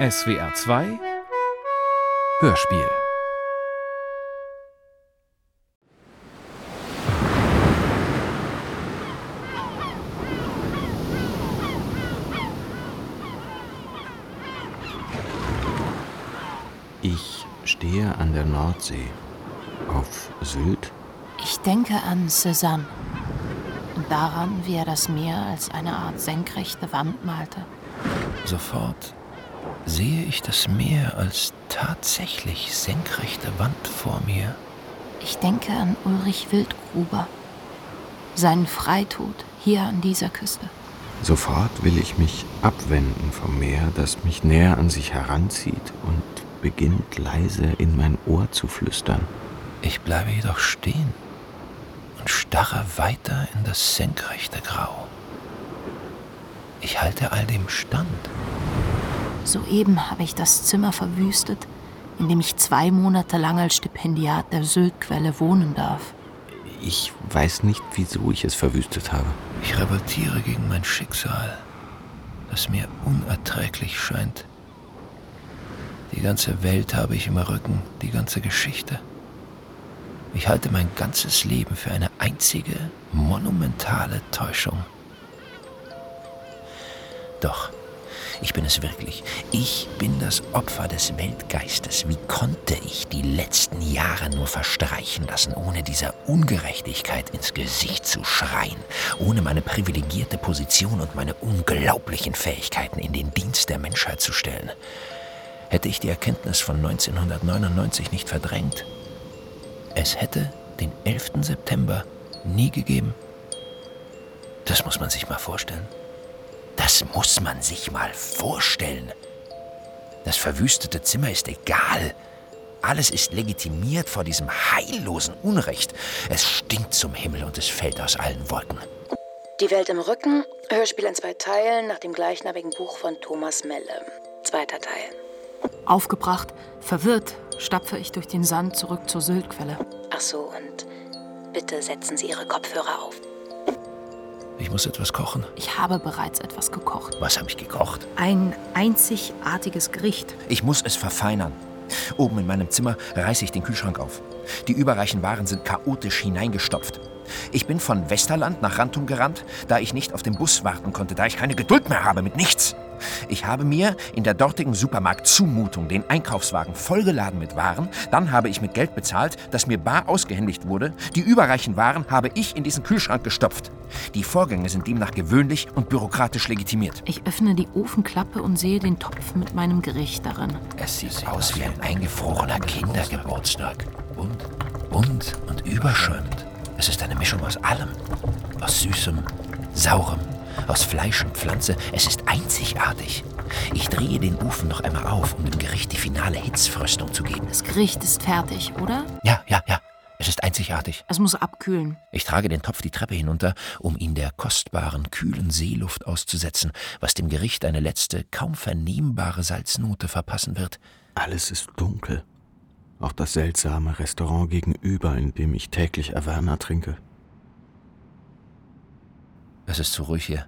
SWR 2 Hörspiel Ich stehe an der Nordsee. Auf Sylt? Ich denke an Cézanne und daran, wie er das Meer als eine Art senkrechte Wand malte. Sofort sehe ich das Meer als tatsächlich senkrechte Wand vor mir. Ich denke an Ulrich Wildgruber, seinen Freitod hier an dieser Küste. Sofort will ich mich abwenden vom Meer, das mich näher an sich heranzieht und beginnt leise in mein Ohr zu flüstern. Ich bleibe jedoch stehen und starre weiter in das senkrechte Grau. Ich halte all dem stand. Soeben habe ich das Zimmer verwüstet, in dem ich zwei Monate lang als Stipendiat der Syltquelle wohnen darf. Ich weiß nicht, wieso ich es verwüstet habe. Ich revoltiere gegen mein Schicksal, das mir unerträglich scheint. Die ganze Welt habe ich im Rücken, die ganze Geschichte. Ich halte mein ganzes Leben für eine einzige, monumentale Täuschung. Doch, ich bin es wirklich. Ich bin das Opfer des Weltgeistes. Wie konnte ich die letzten Jahre nur verstreichen lassen, ohne dieser Ungerechtigkeit ins Gesicht zu schreien, ohne meine privilegierte Position und meine unglaublichen Fähigkeiten in den Dienst der Menschheit zu stellen? Hätte ich die Erkenntnis von 1999 nicht verdrängt, es hätte den 11. September nie gegeben. Das muss man sich mal vorstellen. Das muss man sich mal vorstellen. Das verwüstete Zimmer ist egal. Alles ist legitimiert vor diesem heillosen Unrecht. Es stinkt zum Himmel und es fällt aus allen Wolken. Die Welt im Rücken, Hörspiel in zwei Teilen nach dem gleichnamigen Buch von Thomas Melle. Zweiter Teil. Aufgebracht, verwirrt, stapfe ich durch den Sand zurück zur Syltquelle. Ach so, und bitte setzen Sie Ihre Kopfhörer auf. Ich muss etwas kochen. Ich habe bereits etwas gekocht. Was habe ich gekocht? Ein einzigartiges Gericht. Ich muss es verfeinern. Oben in meinem Zimmer reiße ich den Kühlschrank auf. Die überreichen Waren sind chaotisch hineingestopft. Ich bin von Westerland nach Rantum gerannt, da ich nicht auf den Bus warten konnte, da ich keine Geduld mehr habe mit nichts. Ich habe mir in der dortigen Supermarkt-Zumutung den Einkaufswagen vollgeladen mit Waren, dann habe ich mit Geld bezahlt, das mir bar ausgehändigt wurde. Die überreichen Waren habe ich in diesen Kühlschrank gestopft. Die Vorgänge sind demnach gewöhnlich und bürokratisch legitimiert. Ich öffne die Ofenklappe und sehe den Topf mit meinem Gericht darin. Es sieht aus wie ein eingefrorener Kindergeburtstag. Bunt, bunt und überschäumend. Es ist eine Mischung aus allem. Aus Süßem, Saurem, aus Fleisch und Pflanze. Es ist einzigartig. Ich drehe den Ofen noch einmal auf, um dem Gericht die finale Hitzfröstung zu geben. Das Gericht ist fertig, oder? Ja, ja, ja. Es ist einzigartig. Es muss abkühlen. Ich trage den Topf die Treppe hinunter, um ihn der kostbaren, kühlen Seeluft auszusetzen, was dem Gericht eine letzte, kaum vernehmbare Salznote verpassen wird. Alles ist dunkel. Auch das seltsame Restaurant gegenüber, in dem ich täglich Averna trinke. Es ist zu ruhig hier.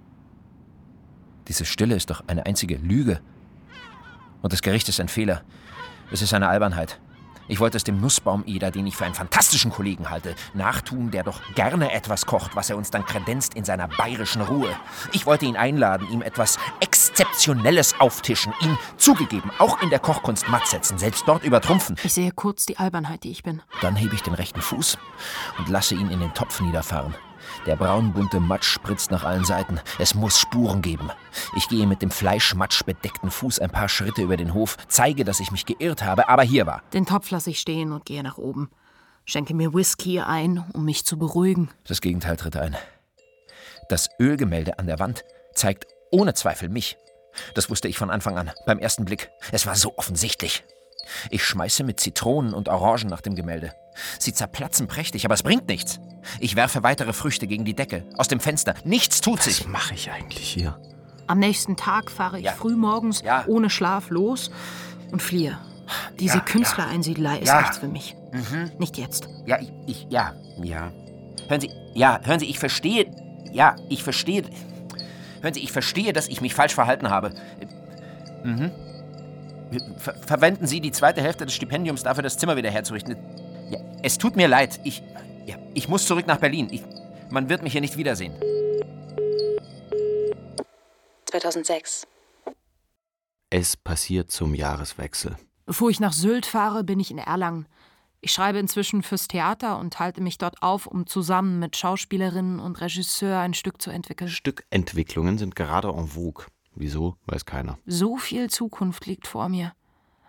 Diese Stille ist doch eine einzige Lüge. Und das Gericht ist ein Fehler. Es ist eine Albernheit. Ich wollte es dem Nussbaum-Eder, den ich für einen fantastischen Kollegen halte, nachtun, der doch gerne etwas kocht, was er uns dann kredenzt in seiner bayerischen Ruhe. Ich wollte ihn einladen, ihm etwas Exzeptionelles auftischen, ihn zugegeben, auch in der Kochkunst matt setzen, selbst dort übertrumpfen. Ich sehe kurz die Albernheit, die ich bin. Dann hebe ich den rechten Fuß und lasse ihn in den Topf niederfahren. Der braunbunte Matsch spritzt nach allen Seiten. Es muss Spuren geben. Ich gehe mit dem Fleischmatsch bedeckten Fuß ein paar Schritte über den Hof, zeige, dass ich mich geirrt habe, aber hier war. Den Topf lasse ich stehen und gehe nach oben. Schenke mir Whisky ein, um mich zu beruhigen. Das Gegenteil tritt ein. Das Ölgemälde an der Wand zeigt ohne Zweifel mich. Das wusste ich von Anfang an, beim ersten Blick. Es war so offensichtlich. Ich schmeiße mit Zitronen und Orangen nach dem Gemälde. Sie zerplatzen prächtig, aber es bringt nichts. Ich werfe weitere Früchte gegen die Decke, aus dem Fenster. Nichts tut sich. Was mache ich eigentlich hier? Am nächsten Tag fahre ich Ja. früh morgens Ja. ohne Schlaf los und fliehe. Diese Ja, Künstlereinsiedlei ist Ja. nichts für mich. Nicht jetzt. Ja, ich, ich, ja, ja. Hören Sie, ja, hören Sie, ich verstehe, ja, ich verstehe, hören Sie, ich verstehe, dass ich mich falsch verhalten habe. Mhm. ver verwenden Sie die zweite Hälfte des Stipendiums dafür, das Zimmer wieder herzurichten. Ja, es tut mir leid. Ich, ja, ich muss zurück nach Berlin. Ich, man wird mich hier nicht wiedersehen. 2006. Es passiert zum Jahreswechsel. Bevor ich nach Sylt fahre, bin ich in Erlangen. Ich schreibe inzwischen fürs Theater und halte mich dort auf, um zusammen mit Schauspielerinnen und Regisseur ein Stück zu entwickeln. Stückentwicklungen sind gerade en vogue. Wieso, weiß keiner. So viel Zukunft liegt vor mir.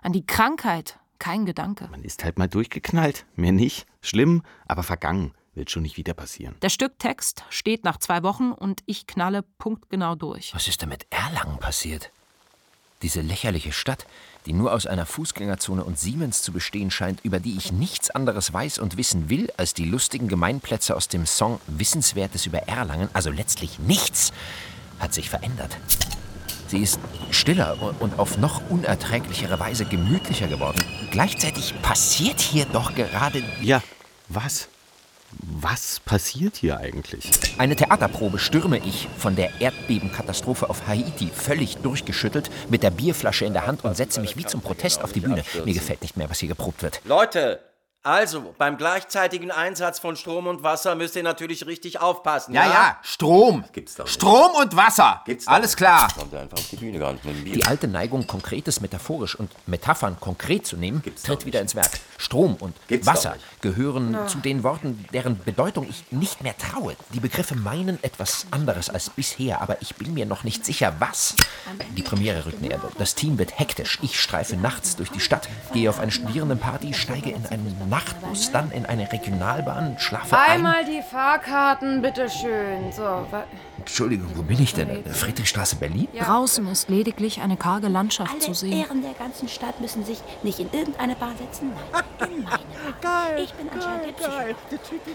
An die Krankheit kein Gedanke. Man ist halt mal durchgeknallt. Mehr nicht. Schlimm, aber vergangen. Wird schon nicht wieder passieren. Der Stücktext steht nach zwei Wochen und ich knalle punktgenau durch. Was ist denn mit Erlangen passiert? Diese lächerliche Stadt, die nur aus einer Fußgängerzone und Siemens zu bestehen scheint, über die ich nichts anderes weiß und wissen will als die lustigen Gemeinplätze aus dem Song Wissenswertes über Erlangen, also letztlich nichts, hat sich verändert. Sie ist stiller und auf noch unerträglichere Weise gemütlicher geworden. Gleichzeitig passiert hier doch gerade. Ja, was? Was passiert hier eigentlich? Eine Theaterprobe stürme ich von der Erdbebenkatastrophe auf Haiti völlig durchgeschüttelt mit der Bierflasche in der Hand und setze mich wie zum Protest auf die Bühne. Mir gefällt nicht mehr, was hier geprobt wird. Leute, also beim gleichzeitigen Einsatz von Strom und Wasser müsst ihr natürlich richtig aufpassen. Ja, ja, Strom. Gibt's doch nicht. Strom und Wasser. Gibt's doch Alles nicht. klar. Kommt einfach auf die Bühne gerannt mit dem Bier. Die alte Neigung, Konkretes metaphorisch und Metaphern konkret zu nehmen, Gibt's tritt wieder nicht. ins Werk. Strom und Gibt's Wasser gehören zu den Worten, deren Bedeutung ich nicht mehr traue. Die Begriffe meinen etwas anderes als bisher, aber ich bin mir noch nicht sicher, was. Die Premiere rückt näher. Das Team wird hektisch. Ich streife nachts durch die Stadt, gehe auf eine Studierendenparty, steige in einen Nachtbus, dann in eine Regionalbahn, schlafe ein. Einmal die Fahrkarten, bitteschön. So, Entschuldigung, wo bin ich denn? Friedrichstraße, Berlin? Draußen ist lediglich eine karge Landschaft zu Alle sehen. Ehren der ganzen Stadt müssen sich nicht in irgendeine Bahn setzen, nein, Bahn. Ich bin anscheinend Psycho.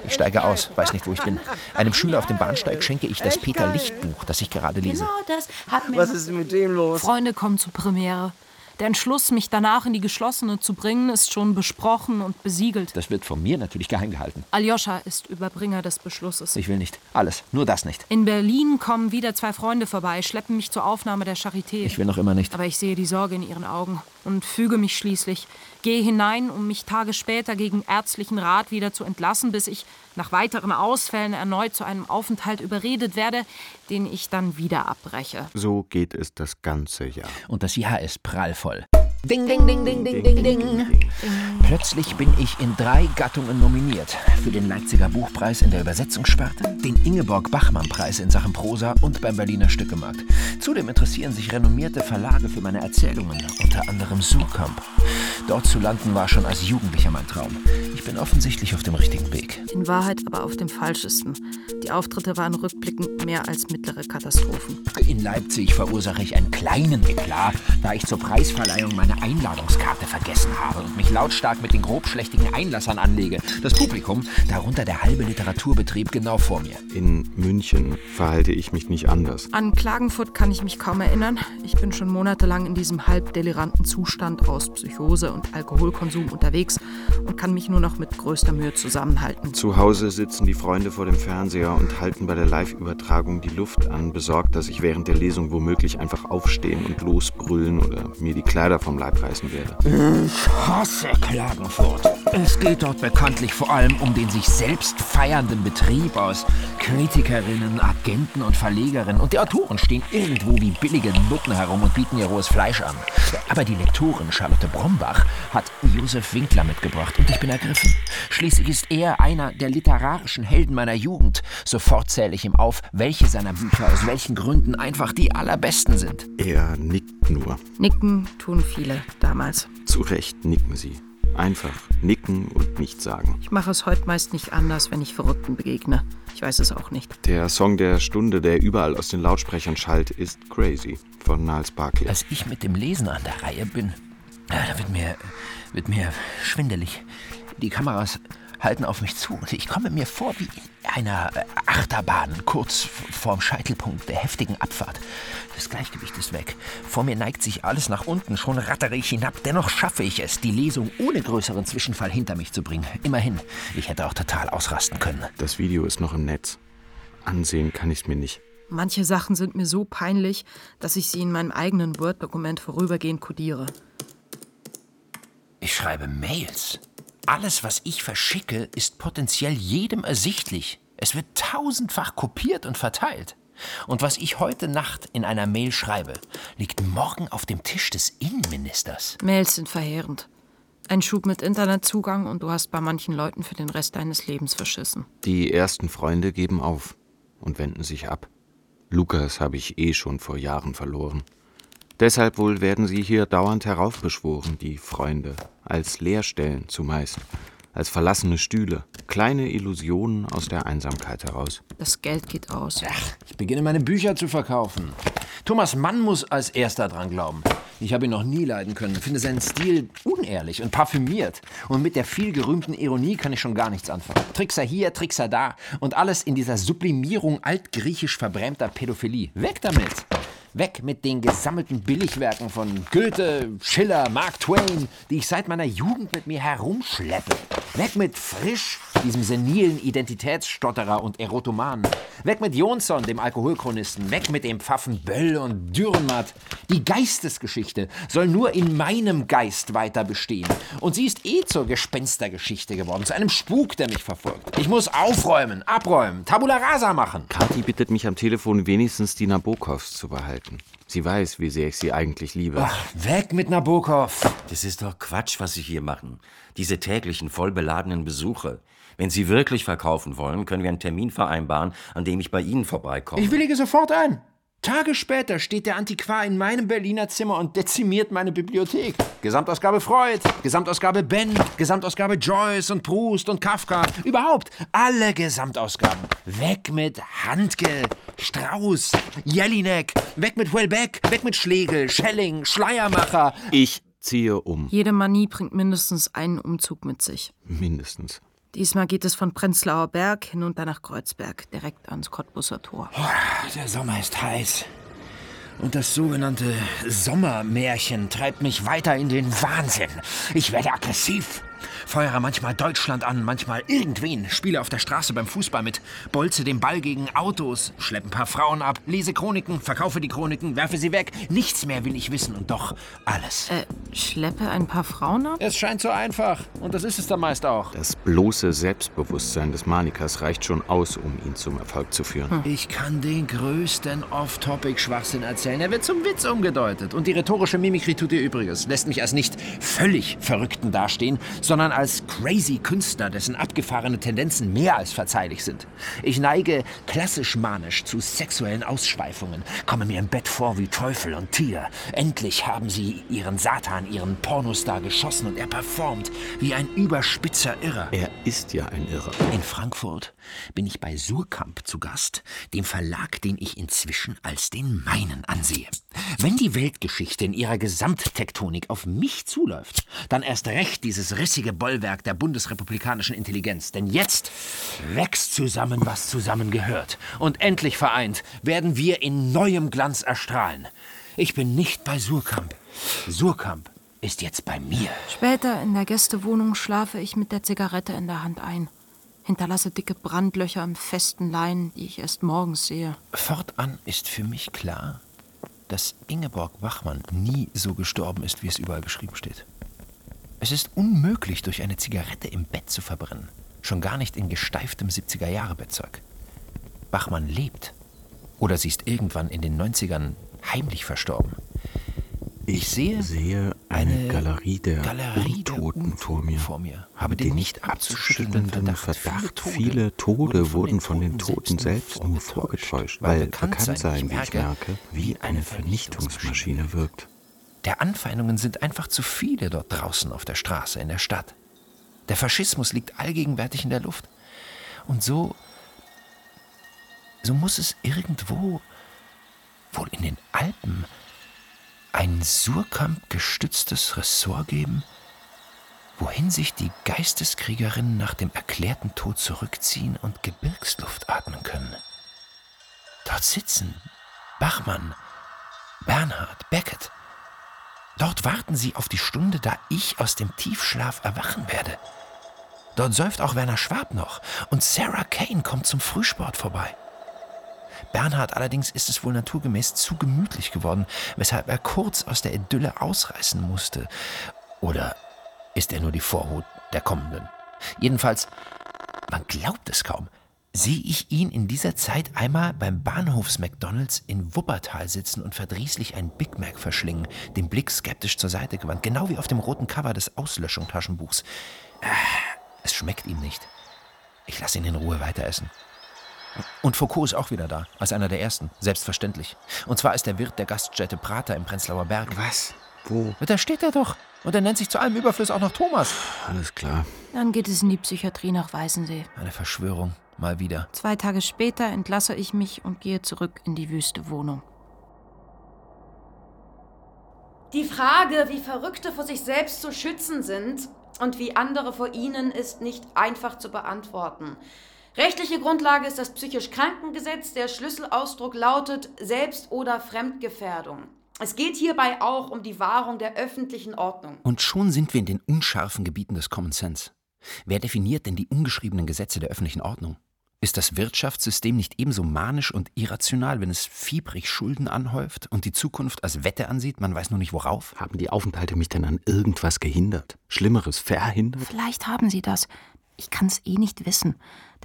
Ich steige aus, weiß nicht, wo ich bin. Einem Schüler auf dem Bahnsteig schenke ich das Peter Licht Buch, das ich gerade lese. Genau das hat mir Was ist mit dem los? Freunde kommen zur Premiere. Der Entschluss, mich danach in die geschlossene zu bringen, ist schon besprochen und besiegelt. Das wird von mir natürlich geheim gehalten. Aljoscha ist Überbringer des Beschlusses. Ich will nicht. Alles. Nur das nicht. In Berlin kommen wieder zwei Freunde vorbei, schleppen mich zur Aufnahme der Charité. Ich will noch immer nicht. Aber ich sehe die Sorge in ihren Augen und füge mich schließlich. Gehe hinein, um mich Tage später gegen ärztlichen Rat wieder zu entlassen, bis ich nach weiteren Ausfällen erneut zu einem Aufenthalt überredet werde, den ich dann wieder abbreche. So geht es das ganze Jahr. Und das Jahr ist prallvoll. Ding, ding, ding, ding, ding, ding, ding. Plötzlich bin ich in drei Gattungen nominiert. Für den Leipziger Buchpreis in der Übersetzungssparte, den Ingeborg-Bachmann-Preis in Sachen Prosa und beim Berliner Stückemarkt. Zudem interessieren sich renommierte Verlage für meine Erzählungen, unter anderem Suhrkamp. Dort zu landen war schon als Jugendlicher mein Traum. Ich bin offensichtlich auf dem richtigen Weg. In Wahrheit aber auf dem falschesten. Die Auftritte waren rückblickend mehr als mittlere Katastrophen. In Leipzig verursache ich einen kleinen Eklat, da ich zur Preisverleihung meine Einladungskarte vergessen habe und mich lautstark mit den grobschlächtigen Einlassern anlege. Das Publikum, darunter der halbe Literaturbetrieb, genau vor mir. In München verhalte ich mich nicht anders. An Klagenfurt kann ich mich kaum erinnern. Ich bin schon monatelang in diesem halb deliranten Zustand aus Psychose und Alkoholkonsum unterwegs und kann mich nur noch mit größter Mühe zusammenhalten. Zu Hause sitzen die Freunde vor dem Fernseher und halten bei der Live-Übertragung die Luft an, besorgt, dass ich während der Lesung womöglich einfach aufstehen und losbrüllen oder mir die Kleider vom Leib reißen werde. Ich hasse Klagenfurt. Es geht dort bekanntlich vor allem um den sich selbst feiernden Betrieb aus Kritikerinnen, Agenten und Verlegerinnen. Und die Autoren stehen irgendwo wie billige Nutten herum und bieten ihr rohes Fleisch an. Aber die Lektorin Charlotte Brombach hat Josef Winkler mitgebracht und ich bin ergriffen. Schließlich ist er einer der literarischen Helden meiner Jugend. Sofort zähle ich ihm auf, welche seiner Bücher aus welchen Gründen einfach die allerbesten sind. Er nickt nur. Nicken tun viele damals. Zu Recht nicken sie. Einfach nicken und nichts sagen. Ich mache es heute meist nicht anders, wenn ich Verrückten begegne. Ich weiß es auch nicht. Der Song der Stunde, der überall aus den Lautsprechern schallt, ist Crazy von Niles Barkley. Als ich mit dem Lesen an der Reihe bin, da wird mir, wird mir schwindelig. Die Kameras halten auf mich zu und ich komme mir vor wie in einer äh, Achterbahn, kurz vorm Scheitelpunkt der heftigen Abfahrt. Das Gleichgewicht ist weg. Vor mir neigt sich alles nach unten, schon rattere ich hinab. Dennoch schaffe ich es, die Lesung ohne größeren Zwischenfall hinter mich zu bringen. Immerhin, ich hätte auch total ausrasten können. Das Video ist noch im Netz. Ansehen kann ich's mir nicht. Manche Sachen sind mir so peinlich, dass ich sie in meinem eigenen Word-Dokument vorübergehend kodiere. schreibe Mails. Alles, was ich verschicke, ist potenziell jedem ersichtlich. Es wird tausendfach kopiert und verteilt. Und was ich heute Nacht in einer Mail schreibe, liegt morgen auf dem Tisch des Innenministers. Mails sind verheerend. Ein Schub mit Internetzugang und du hast bei manchen Leuten für den Rest deines Lebens verschissen. Die ersten Freunde geben auf und wenden sich ab. Lukas habe ich eh schon vor Jahren verloren. Deshalb wohl werden sie hier dauernd heraufbeschworen, die Freunde, als Leerstellen zumeist, als verlassene Stühle, kleine Illusionen aus der Einsamkeit heraus. Das Geld geht aus. Ach, ich beginne meine Bücher zu verkaufen. Thomas Mann muss als erster dran glauben. Ich habe ihn noch nie leiden können, finde seinen Stil unehrlich und parfümiert. Und mit der viel gerühmten Ironie kann ich schon gar nichts anfangen. Trickser hier, Trickser da und alles in dieser Sublimierung altgriechisch verbrämter Pädophilie. Weg damit! Weg mit den gesammelten Billigwerken von Goethe, Schiller, Mark Twain, die ich seit meiner Jugend mit mir herumschleppe. Weg mit Frisch, diesem senilen Identitätsstotterer und Erotoman. Weg mit Jonsson, dem Alkoholchronisten. Weg mit dem Pfaffen Böll und Dürrenmatt. Die Geistesgeschichte soll nur in meinem Geist weiter bestehen. Und sie ist eh zur Gespenstergeschichte geworden, zu einem Spuk, der mich verfolgt. Ich muss aufräumen, abräumen, Tabula rasa machen. Kathi bittet mich am Telefon wenigstens die Nabokovs zu behalten. Sie weiß, wie sehr ich sie eigentlich liebe. Ach, weg mit Nabokov. Das ist doch Quatsch, was Sie hier machen. Diese täglichen vollbeladenen Besuche. Wenn Sie wirklich verkaufen wollen, können wir einen Termin vereinbaren, an dem ich bei Ihnen vorbeikomme. Ich willige sofort ein. Tage später steht der Antiquar in meinem Berliner Zimmer und dezimiert meine Bibliothek. Gesamtausgabe Freud, Gesamtausgabe Ben, Gesamtausgabe Joyce und Proust und Kafka. Überhaupt alle Gesamtausgaben. Weg mit Handke, Strauß, Jelinek, weg mit Houellebecq, weg mit Schlegel, Schelling, Schleiermacher. Ich ziehe um. Jede Manie bringt mindestens einen Umzug mit sich. Mindestens. Diesmal geht es von Prenzlauer Berg hinunter nach Kreuzberg, direkt ans Cottbusser Tor. Der Sommer ist heiß. Und das sogenannte Sommermärchen treibt mich weiter in den Wahnsinn. Ich werde aggressiv. Feuere manchmal Deutschland an, manchmal irgendwen, spiele auf der Straße beim Fußball mit, bolze den Ball gegen Autos, schleppe ein paar Frauen ab, lese Chroniken, verkaufe die Chroniken, werfe sie weg. Nichts mehr will ich wissen und doch alles. Äh, schleppe ein paar Frauen ab? Es scheint so einfach und das ist es dann meist auch. Das bloße Selbstbewusstsein des Manikers reicht schon aus, um ihn zum Erfolg zu führen. Ich kann den größten Off-Topic-Schwachsinn erzählen. Er wird zum Witz umgedeutet. Und die rhetorische Mimikrie tut ihr Übriges. Lässt mich als nicht völlig Verrückten dastehen, sondern als crazy Künstler, dessen abgefahrene Tendenzen mehr als verzeihlich sind. Ich neige klassisch manisch zu sexuellen Ausschweifungen, komme mir im Bett vor wie Teufel und Tier. Endlich haben sie ihren Satan, ihren Pornostar geschossen und er performt wie ein überspitzer Irrer. Er ist ja ein Irrer. In Frankfurt bin ich bei Surkamp zu Gast, dem Verlag, den ich inzwischen als den meinen ansehe. Wenn die Weltgeschichte in ihrer Gesamttektonik auf mich zuläuft, dann erst recht dieses rissige Bollwerk der bundesrepublikanischen Intelligenz. Denn jetzt wächst zusammen, was zusammengehört. Und endlich vereint werden wir in neuem Glanz erstrahlen. Ich bin nicht bei Surkamp. Surkamp ist jetzt bei mir. Später in der Gästewohnung schlafe ich mit der Zigarette in der Hand ein. Hinterlasse dicke Brandlöcher im festen Lein, die ich erst morgens sehe. Fortan ist für mich klar, dass Ingeborg Wachmann nie so gestorben ist, wie es überall geschrieben steht. Es ist unmöglich, durch eine Zigarette im Bett zu verbrennen. Schon gar nicht in gesteiftem 70er-Jahre-Bettzeug. Wachmann lebt. Oder sie ist irgendwann in den 90ern heimlich verstorben. Ich sehe, sehe eine, eine Galerie der Galerie der Untoten vor mir. vor mir. Habe den nicht abzuschüttelnden Verdacht. Verdacht. Viele Tode wurden von den Toten selbst nur vorgetäuscht, weil bekannt sein, wie ich merke, wie eine Vernichtungsmaschine wirkt. Der Anfeindungen sind einfach zu viele dort draußen auf der Straße, in der Stadt. Der Faschismus liegt allgegenwärtig in der Luft. Und so, so muss es irgendwo, wohl in den Alpen, ein Surkamp gestütztes Ressort geben, wohin sich die Geisteskriegerinnen nach dem erklärten Tod zurückziehen und Gebirgsluft atmen können. Dort sitzen Bachmann, Bernhard, Beckett. Dort warten sie auf die Stunde, da ich aus dem Tiefschlaf erwachen werde. Dort säuft auch Werner Schwab noch und Sarah Kane kommt zum Frühsport vorbei. Bernhard allerdings ist es wohl naturgemäß zu gemütlich geworden, weshalb er kurz aus der Idylle ausreißen musste. Oder ist er nur die Vorhut der kommenden. Jedenfalls, man glaubt es kaum, sehe ich ihn in dieser Zeit einmal beim Bahnhofs-McDonalds in Wuppertal sitzen und verdrießlich ein Big Mac verschlingen, den Blick skeptisch zur Seite gewandt, genau wie auf dem roten Cover des Auslöschung-Taschenbuchs. Äh, es schmeckt ihm nicht. Ich lasse ihn in Ruhe weiter essen. Und Foucault ist auch wieder da, als einer der ersten, selbstverständlich. Und zwar ist der Wirt der Gaststätte Prater im Prenzlauer Berg. Was? Wo? Da steht er doch. Und er nennt sich zu allem Überfluss auch noch Thomas. Alles klar. Dann geht es in die Psychiatrie nach Weißensee. Eine Verschwörung, mal wieder. Zwei Tage später entlasse ich mich und gehe zurück in die wüste Wohnung. Die Frage, wie Verrückte vor sich selbst zu schützen sind und wie andere vor ihnen, ist nicht einfach zu beantworten. Rechtliche Grundlage ist das psychisch Krankengesetz. Der Schlüsselausdruck lautet Selbst- oder Fremdgefährdung. Es geht hierbei auch um die Wahrung der öffentlichen Ordnung. Und schon sind wir in den unscharfen Gebieten des Common Sense. Wer definiert denn die ungeschriebenen Gesetze der öffentlichen Ordnung? Ist das Wirtschaftssystem nicht ebenso manisch und irrational, wenn es fiebrig Schulden anhäuft und die Zukunft als Wette ansieht, man weiß nur nicht worauf? Haben die Aufenthalte mich denn an irgendwas gehindert? Schlimmeres verhindert? Vielleicht haben sie das. Ich kann es eh nicht wissen.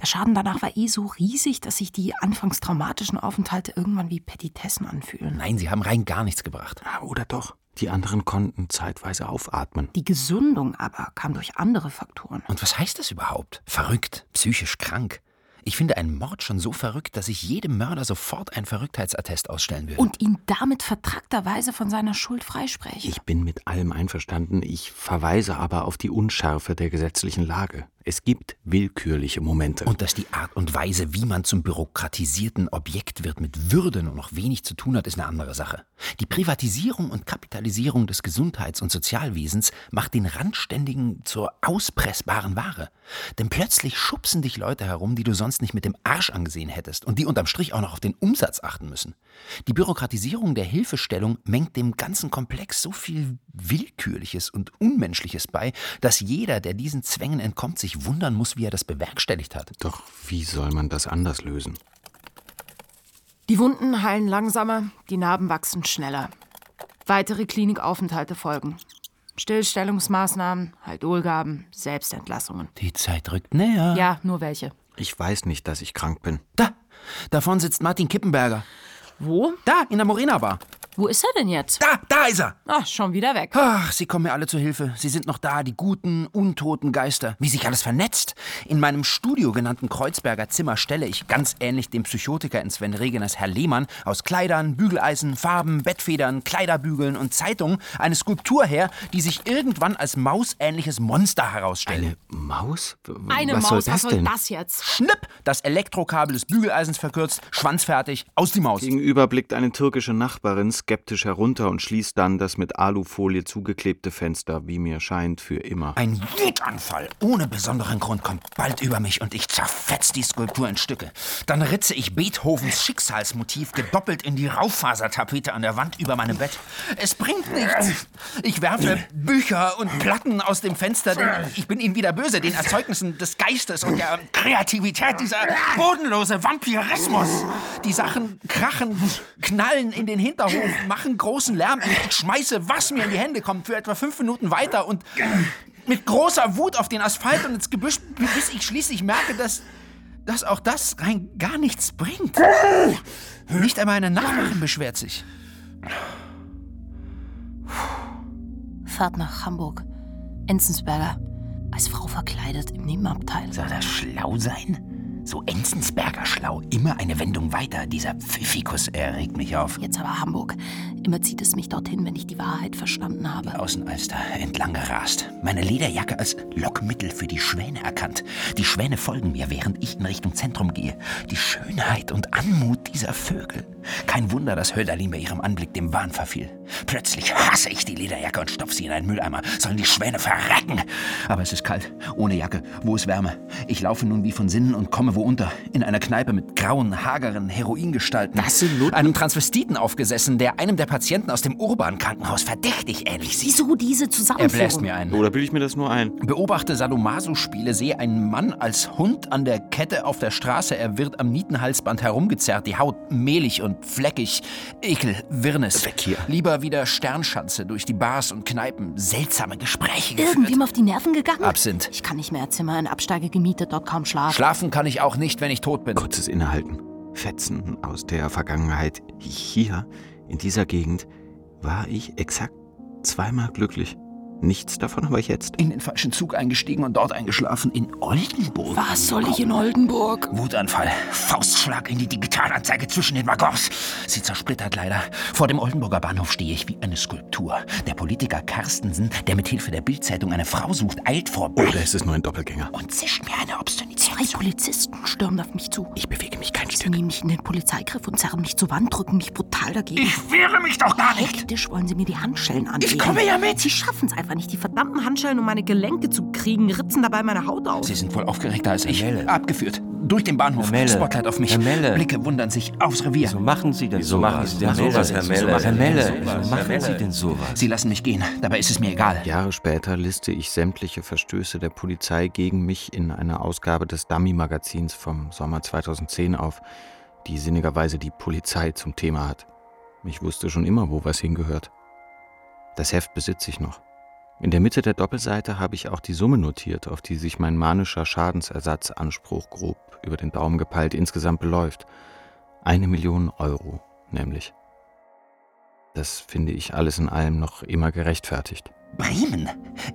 Der Schaden danach war eh so riesig, dass sich die anfangs traumatischen Aufenthalte irgendwann wie Petitessen anfühlen. Nein, sie haben rein gar nichts gebracht. Ah, Oder doch? Die anderen konnten zeitweise aufatmen. Die Gesundung aber kam durch andere Faktoren. Und was heißt das überhaupt? Verrückt, psychisch krank. Ich finde einen Mord schon so verrückt, dass ich jedem Mörder sofort ein Verrücktheitsattest ausstellen würde. Und ihn damit vertrackterweise von seiner Schuld freispreche. Ich bin mit allem einverstanden, ich verweise aber auf die Unschärfe der gesetzlichen Lage. Es gibt willkürliche Momente. Und dass die Art und Weise, wie man zum bürokratisierten Objekt wird, mit Würde nur noch wenig zu tun hat, ist eine andere Sache. Die Privatisierung und Kapitalisierung des Gesundheits- und Sozialwesens macht den Randständigen zur auspressbaren Ware. Denn plötzlich schubsen dich Leute herum, die du sonst nicht mit dem Arsch angesehen hättest und die unterm Strich auch noch auf den Umsatz achten müssen. Die Bürokratisierung der Hilfestellung mengt dem ganzen Komplex so viel Willkürliches und Unmenschliches bei, dass jeder, der diesen Zwängen entkommt, sich wundern muss, wie er das bewerkstelligt hat. Doch wie soll man das anders lösen? Die Wunden heilen langsamer, die Narben wachsen schneller. Weitere Klinikaufenthalte folgen. Stillstellungsmaßnahmen, Haldolgaben, Selbstentlassungen. Die Zeit rückt näher. Ja, nur welche. Ich weiß nicht, dass ich krank bin. Da, davon sitzt Martin Kippenberger. Wo? Da, in der Morena Bar. Wo ist er denn jetzt? Da, da ist er. Ach, schon wieder weg. Ach, sie kommen mir alle zu Hilfe. Sie sind noch da, die guten, untoten Geister. Wie sich alles vernetzt. In meinem Studio genannten Kreuzberger Zimmer stelle ich, ganz ähnlich dem Psychotiker in Sven Regeners Herr Lehmann, aus Kleidern, Bügeleisen, Farben, Bettfedern, Kleiderbügeln und Zeitungen eine Skulptur her, die sich irgendwann als mausähnliches Monster herausstellt. Eine Maus? W- Eine was Maus, soll was das soll denn? das jetzt? Schnipp! Das Elektrokabel des Bügeleisens verkürzt, schwanzfertig, aus die Maus. Gegenüber blickt eine türkische Nachbarin skeptisch herunter und schließt dann das mit Alufolie zugeklebte Fenster, wie mir scheint, für immer. Ein Wutanfall ohne besonderen Grund kommt bald über mich und ich zerfetz die Skulptur in Stücke. Dann ritze ich Beethovens Schicksalsmotiv gedoppelt in die Rauffasertapete an der Wand über meinem Bett. Es bringt nichts. Ich werfe Bücher und Platten aus dem Fenster, denn ich bin ihnen wieder böse, den Erzeugnissen des Geistes und der Kreativität, dieser bodenlose Vampirismus. Die Sachen krachen, knallen in den Hinterhof, machen großen Lärm. Ich schmeiße, was mir in die Hände kommt, für etwa fünf Minuten weiter und mit großer Wut auf den Asphalt und ins Gebüsch, bis ich schließlich merke, dass, dass auch das rein gar nichts bringt. Nicht einmal eine Nachbarin beschwert sich. Fahrt nach Hamburg. Enzensberger. Als Frau verkleidet im Nebenabteil. Soll das schlau sein? So Enzensberger schlau. Immer eine Wendung weiter. Dieser Pfiffikus erregt mich auf. Jetzt aber Hamburg. Immer zieht es mich dorthin, wenn ich die Wahrheit verstanden habe. Außenalster entlang gerast. Meine Lederjacke als Lockmittel für die Schwäne erkannt. Die Schwäne folgen mir, während ich in Richtung Zentrum gehe. Die Schönheit und Anmut dieser Vögel. Kein Wunder, dass Hölderlin bei ihrem Anblick dem Wahn verfiel. Plötzlich hasse ich die Lederjacke und stopf sie in einen Mülleimer. Sollen die Schwäne verrecken? Aber es ist kalt. Ohne Jacke. Wo ist Wärme? Ich laufe nun wie von Sinnen und komme wo unter. In einer Kneipe mit grauen, hageren Heroingestalten. Das sind Lud- Einem Transvestiten aufgesessen, der einem der Patienten aus dem Urban-Krankenhaus verdächtig ähnlich sieht. Wieso diese Er Zusammenführung? bläst mir ein. Oder bilde ich mir das nur ein? Beobachte Sadomaso-Spiele, sehe einen Mann als Hund an der Kette auf der Straße. Er wird am Nietenhalsband herumgezerrt, die Haut mehlig und fleckig. Ekel, Wirrnis. Weg hier. Lieber wieder Sternschanze durch die Bars und Kneipen, seltsame Gespräche geführt. Irgendwem auf die Nerven gegangen? Absinth. Ich kann nicht mehr Zimmer in Absteige gemietet, dort kaum schlafen. Schlafen kann ich auch nicht, wenn ich tot bin. Kurzes Innehalten. Fetzen aus der Vergangenheit. Hier, in dieser Gegend, war ich exakt zweimal glücklich. Nichts davon habe ich jetzt. In den falschen Zug eingestiegen und dort eingeschlafen. In Oldenburg. Was soll ich in Oldenburg? Wutanfall. Faustschlag in die Digitalanzeige zwischen den Waggons. Sie zersplittert leider. Vor dem Oldenburger Bahnhof stehe ich wie eine Skulptur. Der Politiker Carstensen, der mit Hilfe der Bildzeitung eine Frau sucht, eilt vorbei. Oder ist es nur ein Doppelgänger? Und zischt mir eine Polizisten stürmen auf mich zu. Ich bewege mich kein Sie Stück. nehmen mich in den Polizeigriff und zerren mich zur Wand, drücken mich brutal dagegen. Ich wehre mich doch gar nicht. Hektisch wollen sie mir die Handschellen anlegen. Ich komme ja mit. Sie schaffen es einfach nicht, die verdammten Handschellen um meine Gelenke zu kriegen, ritzen dabei meine Haut aus. Sie sind wohl aufgeregter als ich. Abgeführt. Durch den Bahnhof. Herr Melle. Spotlight auf mich. Herr Melle. Blicke wundern sich aufs Revier. Wieso machen Sie denn sowas? machen Sie denn Herr Melle, sowas, Herr Melle? machen- Herr Melle, Wieso machen Sie denn sowas? Sie lassen mich gehen. Dabei ist es mir egal. Jahre später liste ich sämtliche Verstöße der Polizei gegen mich in einer Ausgabe des Dummy-Magazins vom Sommer 2010 auf, die sinnigerweise die Polizei zum Thema hat. Ich wusste schon immer, wo was hingehört. Das Heft besitze ich noch. In der Mitte der Doppelseite habe ich auch die Summe notiert, auf die sich mein manischer Schadensersatzanspruch grob über den Daumen gepeilt insgesamt beläuft. Eine Million Euro, nämlich. Das finde ich alles in allem noch immer gerechtfertigt. Bremen.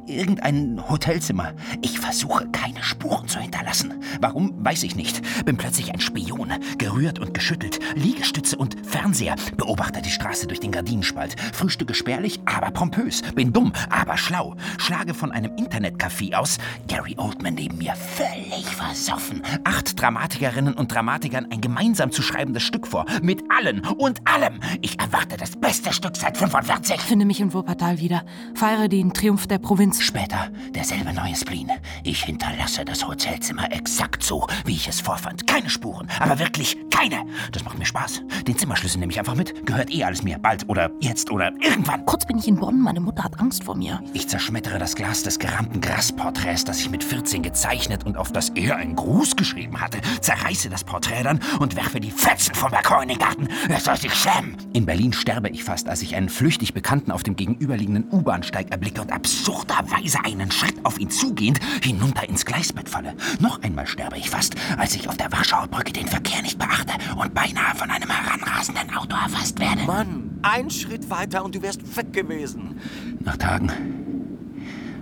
Irgendein Hotelzimmer. Ich versuche, keine Spuren zu hinterlassen. Warum, weiß ich nicht. Bin plötzlich ein Spion. Gerührt und geschüttelt. Liegestütze und Fernseher. Beobachte die Straße durch den Gardinenspalt. Frühstücke spärlich, aber pompös. Bin dumm, aber schlau. Schlage von einem Internetcafé aus. Gary Oldman neben mir. Völlig versoffen. Acht Dramatikerinnen und Dramatikern ein gemeinsam zu schreibendes Stück vor. Mit allen und allem. Ich erwarte das beste Stück seit 45. Ich finde mich in Wuppertal wieder. Feiere den Triumph der Provinz. Später derselbe neue Spleen. Ich hinterlasse das Hotelzimmer exakt so, wie ich es vorfand. Keine Spuren, aber wirklich keine. Das macht mir Spaß. Den Zimmerschlüssel nehme ich einfach mit. Gehört eh alles mir. Bald oder jetzt oder irgendwann. Kurz bin ich in Bonn, meine Mutter hat Angst vor mir. Ich zerschmettere das Glas des gerahmten Grassporträts, das ich mit 14 gezeichnet und auf das er einen Gruß geschrieben hatte. Zerreiße das Porträt dann und werfe die Fetzen vom Balkon in den Garten. Er soll sich schämen. In Berlin sterbe ich fast, als ich einen flüchtig Bekannten auf dem gegenüberliegenden U-Bahn-Steig erblicke und absurderweise einen Schritt auf ihn zugehend hinunter ins Gleisbett falle. Noch einmal sterbe ich fast, als ich auf der Warschauer Brücke den Verkehr nicht beachte und beinahe von einem heranrasenden Auto erfasst werde. Mann, ein Schritt weiter und du wärst weg gewesen. Nach Tagen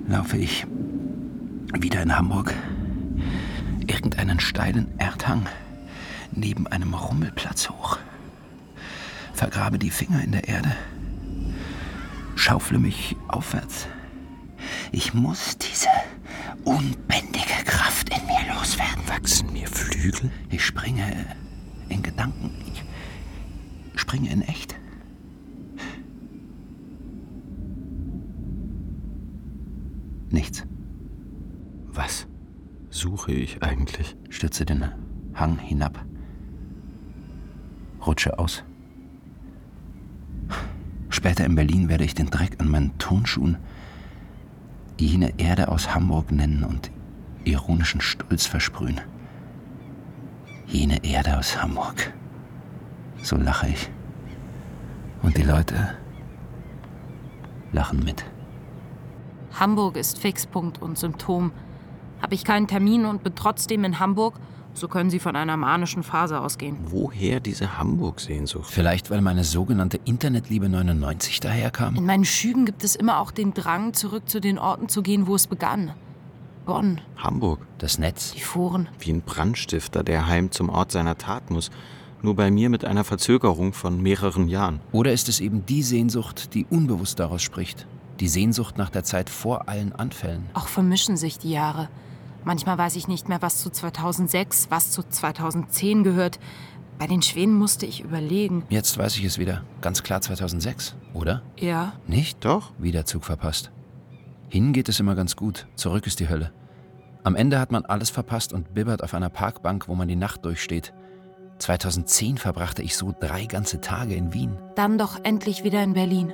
laufe ich wieder in Hamburg. Irgendeinen steilen Erdhang neben einem Rummelplatz hoch. Vergrabe die Finger in der Erde. Schaufle mich aufwärts. Ich muss diese unbändige Kraft in mir loswerden. Wachsen mir Flügel? Ich springe in Gedanken. Ich springe in echt. Nichts. Was suche ich eigentlich? Stürze den Hang hinab. Rutsche aus. Später in Berlin werde ich den Dreck an meinen Turnschuhen jene Erde aus Hamburg nennen und ironischen Stolz versprühen. Jene Erde aus Hamburg. So lache ich. Und die Leute lachen mit. Hamburg ist Fixpunkt und Symptom. Habe ich keinen Termin und bin trotzdem in Hamburg, so können Sie von einer manischen Phase ausgehen. Woher diese Hamburg-Sehnsucht? Vielleicht, weil meine sogenannte Internetliebe 99 daherkam? In meinen Schüben gibt es immer auch den Drang, zurück zu den Orten zu gehen, wo es begann. Bonn, Hamburg. Das Netz? die Foren. Wie ein Brandstifter, der heim zum Ort seiner Tat muss. Nur bei mir mit einer Verzögerung von mehreren Jahren. Oder ist es eben die Sehnsucht, die unbewusst daraus spricht? Die Sehnsucht nach der Zeit vor allen Anfällen? Auch vermischen sich die Jahre. Manchmal weiß ich nicht mehr, was zu 2006, was zu 2010 gehört. Bei den Schweden musste ich überlegen. Jetzt weiß ich es wieder. Ganz klar 2006, oder? Ja, Nicht? Doch. Wieder Zug verpasst. Hin geht es immer ganz gut, zurück ist die Hölle. Am Ende hat man alles verpasst und bibbert auf einer Parkbank, wo man die Nacht durchsteht. 2010 verbrachte ich so drei ganze Tage in Wien. dann doch endlich wieder in Berlin.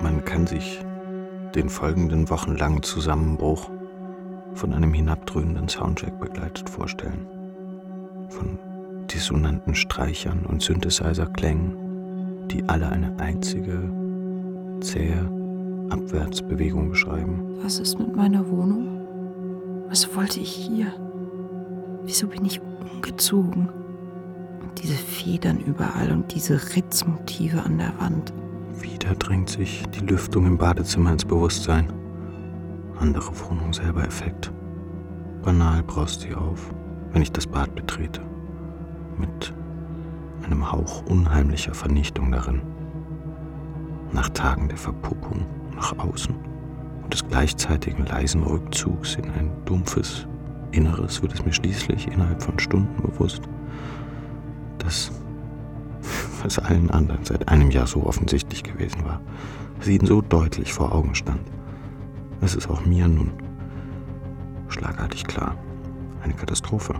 Man kann sich den folgenden wochenlangen Zusammenbruch von einem hinabdröhnenden Soundcheck begleitet vorstellen. Von dissonanten Streichern und Synthesizer-Klängen, die alle eine einzige, zähe Abwärtsbewegung beschreiben. Was ist mit meiner Wohnung? Was wollte ich hier? Wieso bin ich umgezogen? Und diese Federn überall und diese Ritzmotive an der Wand. Wieder drängt sich die Lüftung im Badezimmer ins Bewusstsein. Andere Wohnung selber Effekt. Banal braust sie auf, wenn ich das Bad betrete. Mit einem Hauch unheimlicher Vernichtung darin. Nach Tagen der Verpuppung nach außen und des gleichzeitigen leisen Rückzugs in ein dumpfes Inneres wird es mir schließlich innerhalb von Stunden bewusst, dass was allen anderen seit einem Jahr so offensichtlich gewesen war, was ihnen so deutlich vor Augen stand. Es ist auch mir nun schlagartig klar. Eine Katastrophe.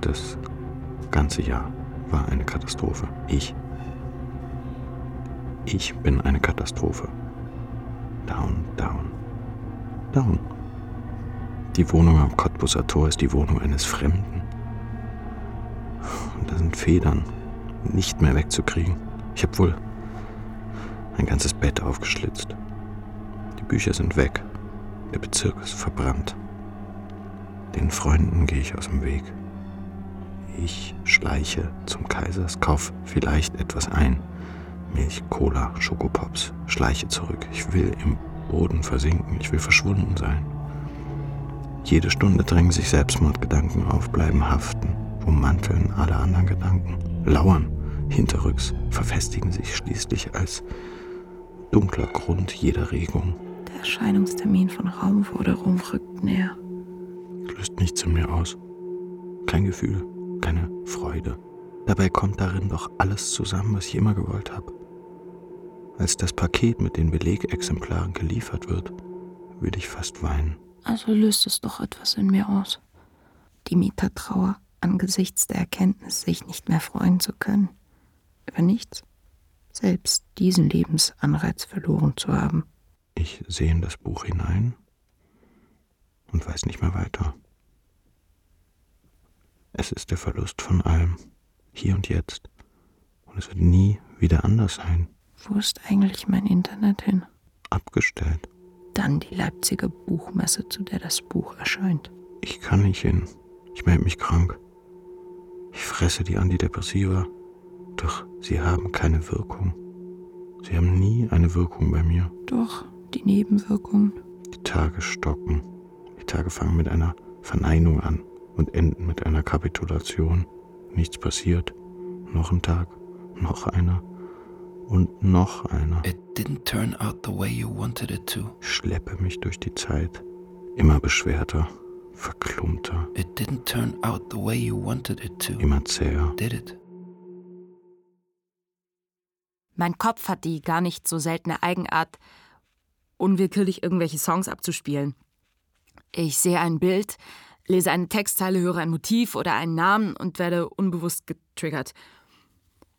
Das ganze Jahr war eine Katastrophe. Ich. Ich bin eine Katastrophe. Down, down, down. Die Wohnung am Cottbusser Tor ist die Wohnung eines Fremden. Da sind Federn, nicht mehr wegzukriegen. Ich habe wohl ein ganzes Bett aufgeschlitzt. Die Bücher sind weg. Der Bezirk ist verbrannt. Den Freunden gehe ich aus dem Weg. Ich schleiche zum Kaisers, kauf vielleicht etwas ein. Milch, Cola, Schokopops. Schleiche zurück. Ich will im Boden versinken. Ich will verschwunden sein. Jede Stunde drängen sich Selbstmordgedanken auf, bleiben haften, ummanteln alle anderen Gedanken, lauern hinterrücks, verfestigen sich schließlich als dunkler Grund jeder Regung. Der Erscheinungstermin von Raumforderung rückt näher. Löst nichts in mir aus. Kein Gefühl, keine Freude. Dabei kommt darin doch alles zusammen, was ich immer gewollt habe. Als das Paket mit den Belegexemplaren geliefert wird, will ich fast weinen. Also löst es doch etwas in mir aus. Die Mietertrauer angesichts der Erkenntnis, sich nicht mehr freuen zu können. Über nichts. Selbst diesen Lebensanreiz verloren zu haben. Ich sehe in das Buch hinein und weiß nicht mehr weiter. Es ist der Verlust von allem, hier und jetzt. Und es wird nie wieder anders sein. Wo ist eigentlich mein Internet hin? Abgestellt. Dann die Leipziger Buchmesse, zu der das Buch erscheint. Ich kann nicht hin. Ich melde mich krank. Ich fresse die Antidepressiva. Doch sie haben keine Wirkung. Sie haben nie eine Wirkung bei mir. Doch, die Nebenwirkungen. Die Tage stocken. Die Tage fangen mit einer Verneinung an und enden mit einer Kapitulation. Nichts passiert. Noch ein Tag, noch einer und noch einer. It didn't turn out the way you wanted it to. Ich schleppe mich durch die Zeit, immer beschwerter, verklumpter. It didn't turn out the way you wanted it to. Immer zäher. Did it? Mein Kopf hat die gar nicht so seltene Eigenart, unwillkürlich irgendwelche Songs abzuspielen. Ich sehe ein Bild, lese eine Textzeile, höre ein Motiv oder einen Namen und werde unbewusst getriggert.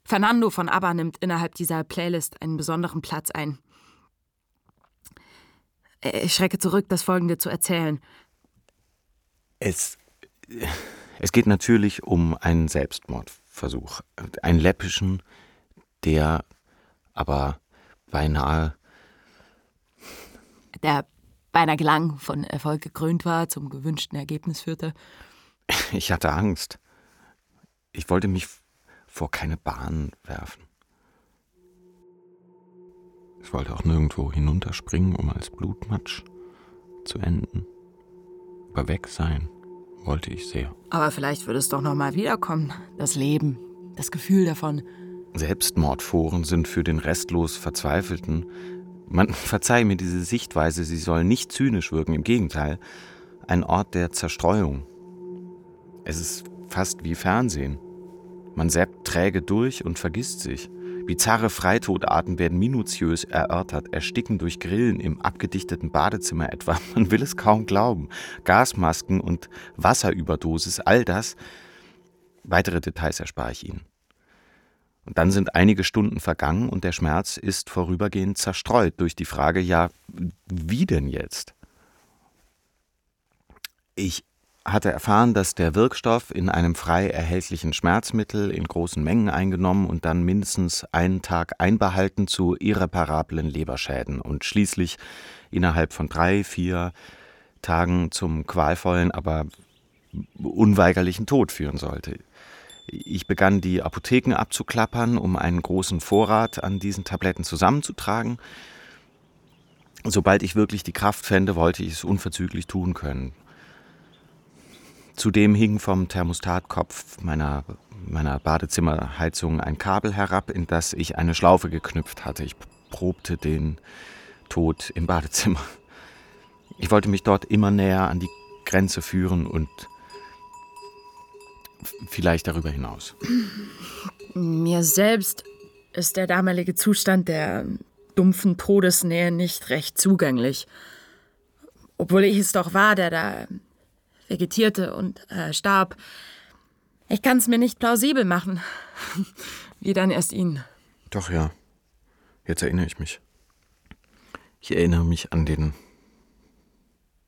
Fernando von ABBA nimmt innerhalb dieser Playlist einen besonderen Platz ein. Ich schrecke zurück, das Folgende zu erzählen. Es, es geht natürlich um einen Selbstmordversuch. Einen läppischen, der aber beinahe. Der beinahe gelang, von Erfolg gekrönt war, zum gewünschten Ergebnis führte. Ich hatte Angst. Ich wollte mich vor keine Bahn werfen. Ich wollte auch nirgendwo hinunterspringen, um als Blutmatsch zu enden. Aber weg sein wollte ich sehr. Aber vielleicht würde es doch noch mal wiederkommen. Das Leben, das Gefühl davon. Selbstmordforen sind für den restlos Verzweifelten. Man verzeihe mir diese Sichtweise, sie soll nicht zynisch wirken, im Gegenteil. Ein Ort der Zerstreuung. Es ist fast wie Fernsehen. Man säppt träge durch und vergisst sich. Bizarre Freitodarten werden minutiös erörtert, ersticken durch Grillen im abgedichteten Badezimmer etwa. Man will es kaum glauben. Gasmasken und Wasserüberdosis, all das. Weitere Details erspare ich Ihnen. Und dann sind einige Stunden vergangen und der Schmerz ist vorübergehend zerstreut durch die Frage, ja, wie denn jetzt? Ich hatte erfahren, dass der Wirkstoff in einem frei erhältlichen Schmerzmittel in großen Mengen eingenommen und dann mindestens einen Tag einbehalten zu irreparablen Leberschäden und schließlich innerhalb von drei, vier Tagen zum qualvollen, aber unweigerlichen Tod führen sollte. Ich begann die Apotheken abzuklappern, um einen großen Vorrat an diesen Tabletten zusammenzutragen. Sobald ich wirklich die Kraft fände, wollte ich es unverzüglich tun können. Zudem hing vom Thermostatkopf meiner, meiner Badezimmerheizung ein Kabel herab, in das ich eine Schlaufe geknüpft hatte. Ich probte den Tod im Badezimmer. Ich wollte mich dort immer näher an die Grenze führen und vielleicht darüber hinaus. Mir selbst ist der damalige Zustand der dumpfen Todesnähe nicht recht zugänglich. Obwohl ich es doch war, der da vegetierte und äh, starb. Ich kann es mir nicht plausibel machen. Wie dann erst ihn. Doch, ja. Jetzt erinnere ich mich. Ich erinnere mich an den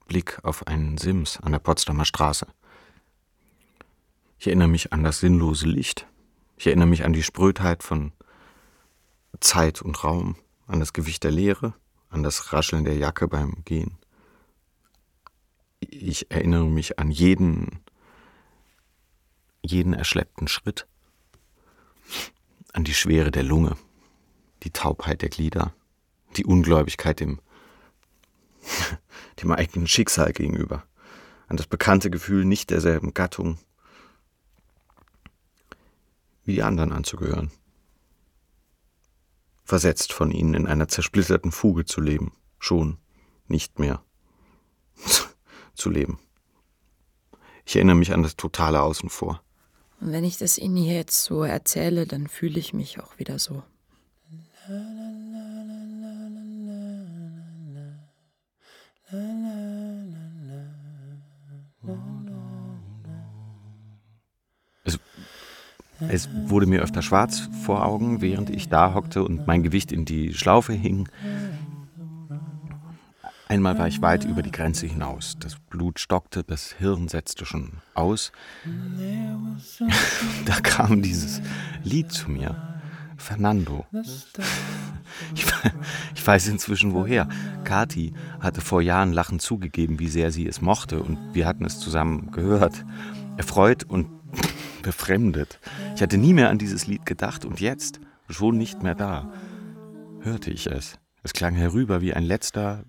Blick auf einen Sims an der Potsdamer Straße. Ich erinnere mich an das sinnlose Licht. Ich erinnere mich an die Sprödheit von Zeit und Raum, an das Gewicht der Leere, an das Rascheln der Jacke beim Gehen. Ich erinnere mich an jeden, jeden erschleppten Schritt, an die Schwere der Lunge, die Taubheit der Glieder, die Ungläubigkeit dem, dem eigenen Schicksal gegenüber, an das bekannte Gefühl nicht derselben Gattung wie die anderen anzugehören. Versetzt von ihnen in einer zersplitterten Fuge zu leben, schon nicht mehr zu leben. Ich erinnere mich an das totale Außen vor. Und wenn ich das Ihnen hier jetzt so erzähle, dann fühle ich mich auch wieder so. Es, es wurde mir öfter schwarz vor Augen, während ich da hockte und mein Gewicht in die Schlaufe hing. Einmal war ich weit über die Grenze hinaus. Das Blut stockte, das Hirn setzte schon aus. Da kam dieses Lied zu mir. Fernando. Ich, ich, weiß inzwischen woher. Kati hatte vor Jahren lachend zugegeben, wie sehr sie es mochte, und wir hatten es zusammen gehört. Erfreut und befremdet. Ich hatte nie mehr an dieses Lied gedacht und jetzt, schon nicht mehr da, hörte ich es. Es klang herüber wie ein letzter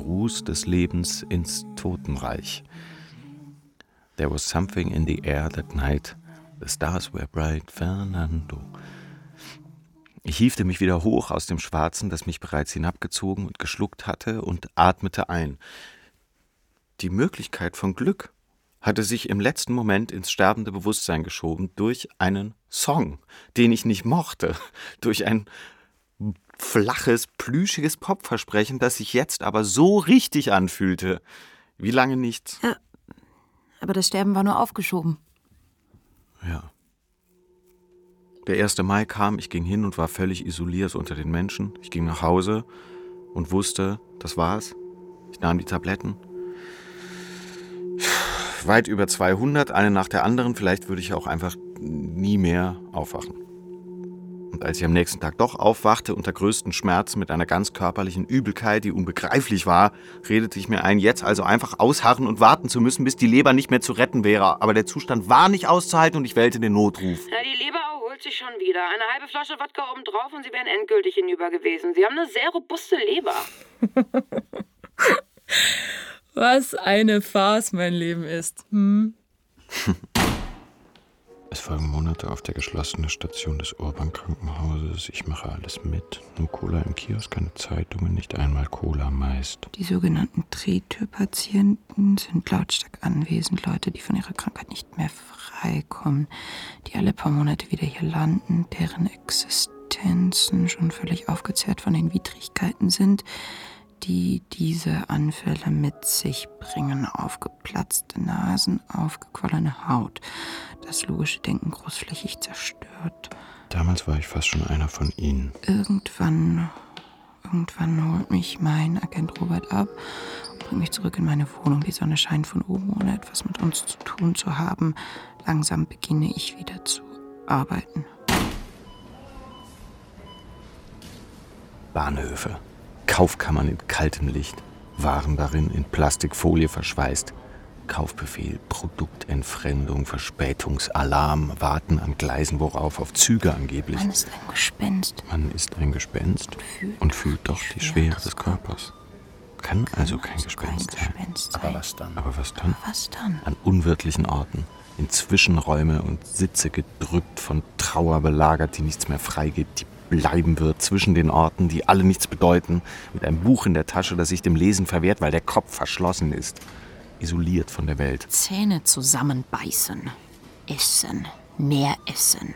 Gruß des Lebens ins Totenreich. There was something in the air that night. The stars were bright, Fernando. Ich hiefte mich wieder hoch aus dem Schwarzen, das mich bereits hinabgezogen und geschluckt hatte, und atmete ein. Die Möglichkeit von Glück hatte sich im letzten Moment ins sterbende Bewusstsein geschoben durch einen Song, den ich nicht mochte, durch ein flaches, plüschiges Popversprechen, das sich jetzt aber so richtig anfühlte. Wie lange nicht? Ja, aber das Sterben war nur aufgeschoben. Ja. Der 1. Mai kam, ich ging hin und war völlig isoliert unter den Menschen. Ich ging nach Hause und wusste, das war's. Ich nahm die Tabletten. Weit über 200, eine nach der anderen. Vielleicht würde ich auch einfach nie mehr aufwachen. Und als ich am nächsten Tag doch aufwachte, unter größten Schmerzen mit einer ganz körperlichen Übelkeit, die unbegreiflich war, redete ich mir ein, jetzt also einfach ausharren und warten zu müssen, bis die Leber nicht mehr zu retten wäre. Aber der Zustand war nicht auszuhalten und ich wählte den Notruf. Ja, die Leber erholt sich schon wieder. Eine halbe Flasche Wodka obendrauf und sie wären endgültig hinüber gewesen. Sie haben eine sehr robuste Leber. Was eine Farce mein Leben ist. Hm? Es folgen Monate auf der geschlossenen Station des Urban-Krankenhauses. Ich mache alles mit. Nur Cola im Kiosk, keine Zeitungen, nicht einmal Cola meist. Die sogenannten Drehtürpatienten sind lautstark anwesend. Leute, die von ihrer Krankheit nicht mehr freikommen, die alle paar Monate wieder hier landen, deren Existenzen schon völlig aufgezehrt von den Widrigkeiten sind, die diese Anfälle mit sich bringen. Aufgeplatzte Nasen, aufgequollene Haut, das logische Denken großflächig zerstört. Damals war ich fast schon einer von ihnen. Irgendwann, irgendwann holt mich mein Agent Robert ab, bring mich zurück in meine Wohnung. Die Sonne scheint von oben, ohne etwas mit uns zu tun zu haben. Langsam beginne ich wieder zu arbeiten. Bahnhöfe, Kaufkammern in kaltem Licht, Waren darin in Plastikfolie verschweißt. Kaufbefehl, Produktentfremdung, Verspätungsalarm, Warten an Gleisen, worauf auf Züge angeblich. Man ist ein Gespenst. Man ist ein Gespenst und fühlt doch die Schwere des Körpers. Kann also kein Gespenst sein. Aber was dann? Aber was dann? Was dann? An unwirtlichen Orten, in Zwischenräume und Sitze gedrückt, von Trauer belagert, die nichts mehr freigibt, die bleiben wird zwischen den Orten, die alle nichts bedeuten, mit einem Buch in der Tasche, das sich dem Lesen verwehrt, weil der Kopf verschlossen ist, isoliert von der Welt. Zähne zusammenbeißen. Essen. Mehr essen.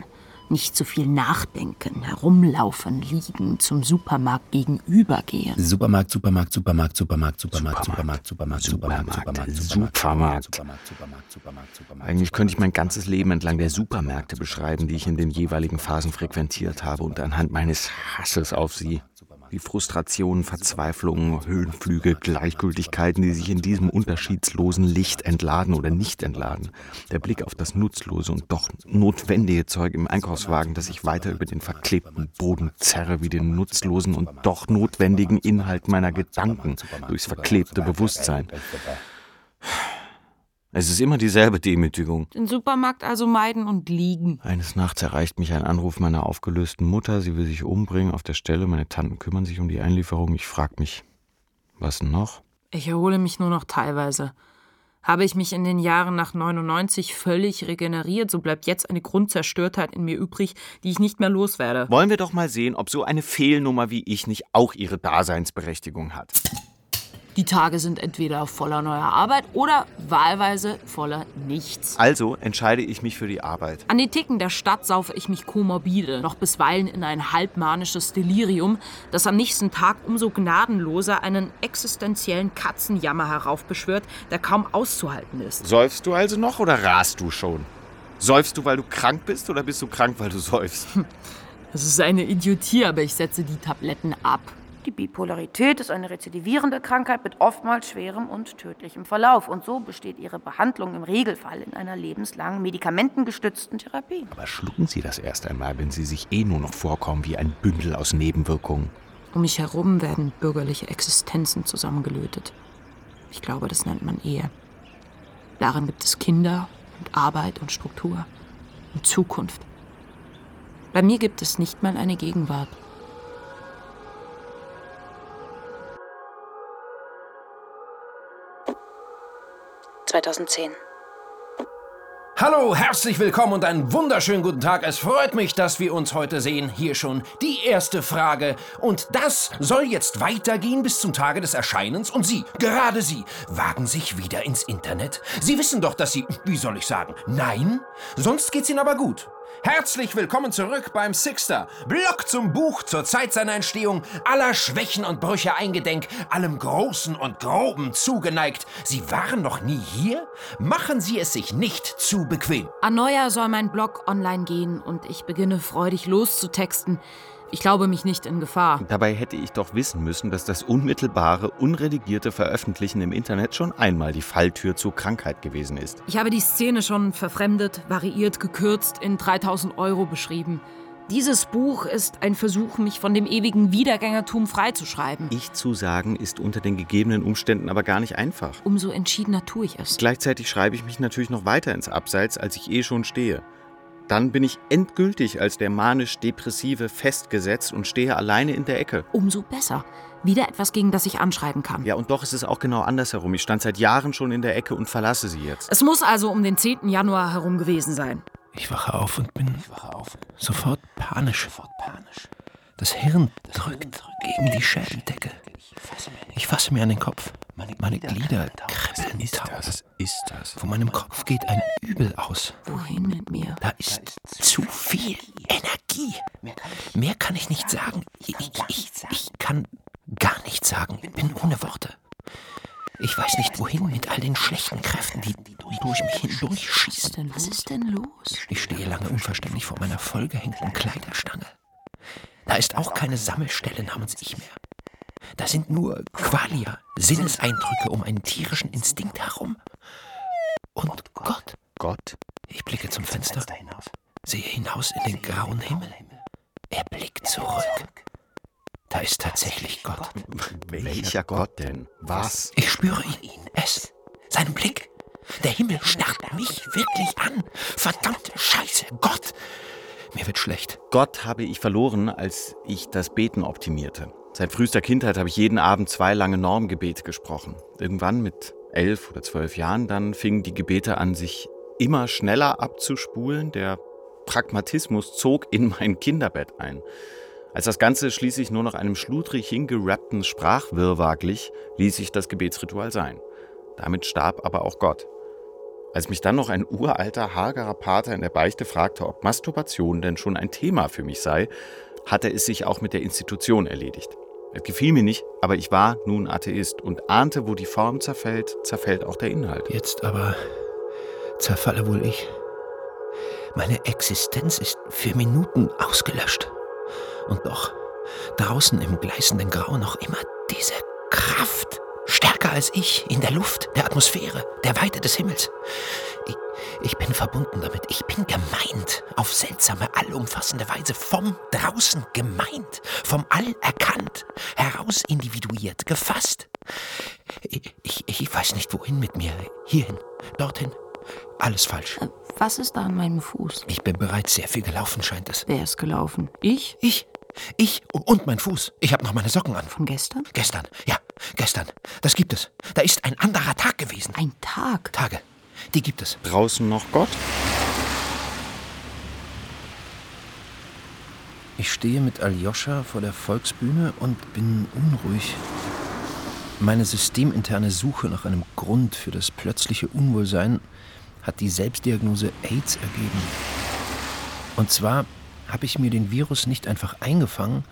Nicht zu viel nachdenken, herumlaufen, liegen, zum Supermarkt gegenübergehen. Supermarkt, Supermarkt, Supermarkt, Supermarkt, Supermarkt, Supermarkt, Supermarkt, Supermarkt, Supermarkt, Supermarkt. Supermarkt, Supermarkt, Supermarkt, Supermarkt. Eigentlich könnte ich mein ganzes Leben entlang der Supermärkte beschreiben, die ich in den jeweiligen Phasen frequentiert habe und anhand meines Hasses auf sie. Die Frustrationen, Verzweiflungen, Höhenflüge, Gleichgültigkeiten, die sich in diesem unterschiedslosen Licht entladen oder nicht entladen. Der Blick auf das nutzlose und doch notwendige Zeug im Einkaufswagen, das ich weiter über den verklebten Boden zerre, wie den nutzlosen und doch notwendigen Inhalt meiner Gedanken durchs verklebte Bewusstsein. Es ist immer dieselbe Demütigung. Den Supermarkt also meiden und liegen. Eines Nachts erreicht mich ein Anruf meiner aufgelösten Mutter. Sie will sich umbringen auf der Stelle. Meine Tanten kümmern sich um die Einlieferung. Ich frage mich, was noch? Ich erhole mich nur noch teilweise. Habe ich mich in den Jahren nach 99 völlig regeneriert, so bleibt jetzt eine Grundzerstörtheit in mir übrig, die ich nicht mehr loswerde. Wollen wir doch mal sehen, ob so eine Fehlnummer wie ich nicht auch ihre Daseinsberechtigung hat. Die Tage sind entweder voller neuer Arbeit oder wahlweise voller Nichts. Also entscheide ich mich für die Arbeit. An den Ticken der Stadt saufe ich mich komorbide, noch bisweilen in ein halbmanisches Delirium, das am nächsten Tag umso gnadenloser einen existenziellen Katzenjammer heraufbeschwört, der kaum auszuhalten ist. Säufst du also noch oder rast du schon? Säufst du, weil du krank bist oder bist du krank, weil du säufst? Das ist eine Idiotie, aber ich setze die Tabletten ab. Die Bipolarität ist eine rezidivierende Krankheit mit oftmals schwerem und tödlichem Verlauf. Und so besteht ihre Behandlung im Regelfall in einer lebenslangen medikamentengestützten Therapie. Aber schlucken Sie das erst einmal, wenn Sie sich eh nur noch vorkommen wie ein Bündel aus Nebenwirkungen. Um mich herum werden bürgerliche Existenzen zusammengelötet. Ich glaube, das nennt man Ehe. Darin gibt es Kinder und Arbeit und Struktur und Zukunft. Bei mir gibt es nicht mal eine Gegenwart. ...2010. Hallo, herzlich willkommen und einen wunderschönen guten Tag. Es freut mich, dass wir uns heute sehen. Hier schon die erste Frage. Und das soll jetzt weitergehen bis zum Tage des Erscheinens. Und Sie, gerade Sie, wagen sich wieder ins Internet. Sie wissen doch, dass Sie, wie soll ich sagen, nein? Sonst geht's Ihnen aber gut. Herzlich willkommen zurück beim Sixter. Block zum Buch zur Zeit seiner Entstehung, aller Schwächen und Brüche eingedenk, allem Großen und Groben zugeneigt. Sie waren noch nie hier? Machen Sie es sich nicht zu bequem. An Neujahr soll mein Blog online gehen und ich beginne freudig loszutexten. Ich glaube mich nicht in Gefahr. Dabei hätte ich doch wissen müssen, dass das unmittelbare, unredigierte Veröffentlichen im Internet schon einmal die Falltür zur Krankheit gewesen ist. Ich habe die Szene schon verfremdet, variiert, gekürzt, in 3000 Euro beschrieben. Dieses Buch ist ein Versuch, mich von dem ewigen Wiedergängertum freizuschreiben. Ich zu sagen, ist unter den gegebenen Umständen aber gar nicht einfach. Umso entschiedener tue ich es. Gleichzeitig schreibe ich mich natürlich noch weiter ins Abseits, als ich eh schon stehe. Dann bin ich endgültig als der manisch-depressive festgesetzt und stehe alleine in der Ecke. Umso besser. Wieder etwas, gegen das ich anschreiben kann. Ja, und doch ist es auch genau andersherum. Ich stand seit Jahren schon in der Ecke und verlasse sie jetzt. Es muss also um den 10. Januar herum gewesen sein. Ich wache auf und bin sofort panisch. Das Hirn drückt gegen die Schädeldecke. Ich fasse mir an den Kopf. Meine Glieder kribbeln taub. Was ist das? Von meinem Kopf geht ein Übel aus. Wohin mit mir? Da ist zu viel Energie. Mehr kann ich nicht sagen. Ich, ich, ich kann gar nichts sagen. Ich bin ohne Worte. Ich weiß nicht wohin mit all den schlechten Kräften, die durch mich hindurchschießen. Was ist denn los? Ich stehe lange unverständlich vor meiner vollgehängten Kleiderstange. Da ist auch keine Sammelstelle namens Ich mehr. Da sind nur Qualia, Sinneseindrücke um einen tierischen Instinkt herum. Und Gott. Gott? Ich blicke zum Fenster, sehe hinaus in den grauen Himmel. Er blickt zurück. Da ist tatsächlich Gott. Welcher Gott denn? Was? Ich spüre ihn, es, seinen Blick. Der Himmel starrt mich wirklich an. Verdammte Scheiße, Gott. Mir wird schlecht. Gott habe ich verloren, als ich das Beten optimierte. Seit frühester Kindheit habe ich jeden Abend zwei lange Normgebete gesprochen. Irgendwann mit elf oder zwölf Jahren dann fingen die Gebete an, sich immer schneller abzuspulen. Der Pragmatismus zog in mein Kinderbett ein. Als das Ganze schließlich nur noch einem schludrig hingerappten Sprachwirrwarr glich, ließ ich das Gebetsritual sein. Damit starb aber auch Gott. Als mich dann noch ein uralter, hagerer Pater in der Beichte fragte, ob Masturbation denn schon ein Thema für mich sei, hatte es sich auch mit der Institution erledigt. Es gefiel mir nicht, aber ich war nun Atheist und ahnte, wo die Form zerfällt, zerfällt auch der Inhalt. Jetzt aber zerfalle wohl ich. Meine Existenz ist für Minuten ausgelöscht. Und doch, draußen im gleißenden Grau noch immer diese Kraft. Stärker als ich, in der Luft, der Atmosphäre, der Weite des Himmels. Ich, ich bin verbunden damit. Ich bin gemeint. Auf seltsame, allumfassende Weise. Vom draußen gemeint. Vom All erkannt. Heraus individuiert. Gefasst. Ich, ich, ich weiß nicht, wohin mit mir. Hierhin. Dorthin. Alles falsch. Was ist da an meinem Fuß? Ich bin bereits sehr viel gelaufen, scheint es. Wer ist gelaufen? Ich? Ich. Ich und mein Fuß. Ich habe noch meine Socken an. Von gestern? Gestern, ja, gestern. Das gibt es. Da ist ein anderer Tag gewesen. Ein Tag? Tage. Die gibt es. Draußen noch Gott? Ich stehe mit Aljoscha vor der Volksbühne und bin unruhig. Meine systeminterne Suche nach einem Grund für das plötzliche Unwohlsein hat die Selbstdiagnose AIDS ergeben. Und zwar habe ich mir den Virus nicht einfach eingefangen,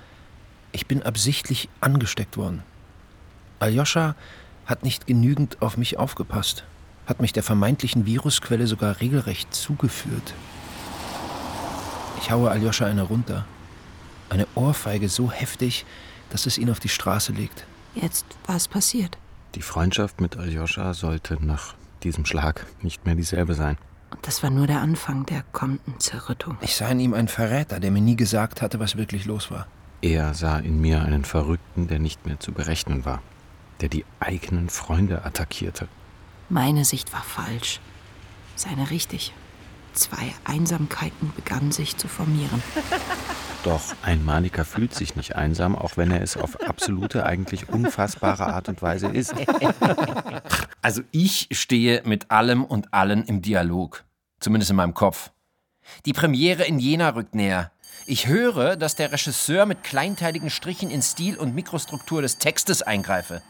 ich bin absichtlich angesteckt worden. Aljoscha hat nicht genügend auf mich aufgepasst, hat mich der vermeintlichen Virusquelle sogar regelrecht zugeführt. Ich haue Aljoscha eine runter. Eine Ohrfeige so heftig, dass es ihn auf die Straße legt. Jetzt, was passiert? Die Freundschaft mit Aljoscha sollte nach diesem Schlag nicht mehr dieselbe sein. Und das war nur der Anfang der kommenden Zerrüttung. Ich sah in ihm einen Verräter, der mir nie gesagt hatte, was wirklich los war. Er sah in mir einen Verrückten, der nicht mehr zu berechnen war, der die eigenen Freunde attackierte. Meine Sicht war falsch, seine richtig. Zwei Einsamkeiten begannen sich zu formieren. Doch ein Maniker fühlt sich nicht einsam, auch wenn er es auf absolute, eigentlich unfassbare Art und Weise ist. Also ich stehe mit allem und allen im Dialog. Zumindest in meinem Kopf. Die Premiere in Jena rückt näher. Ich höre, dass der Regisseur mit kleinteiligen Strichen in Stil und Mikrostruktur des Textes eingreife.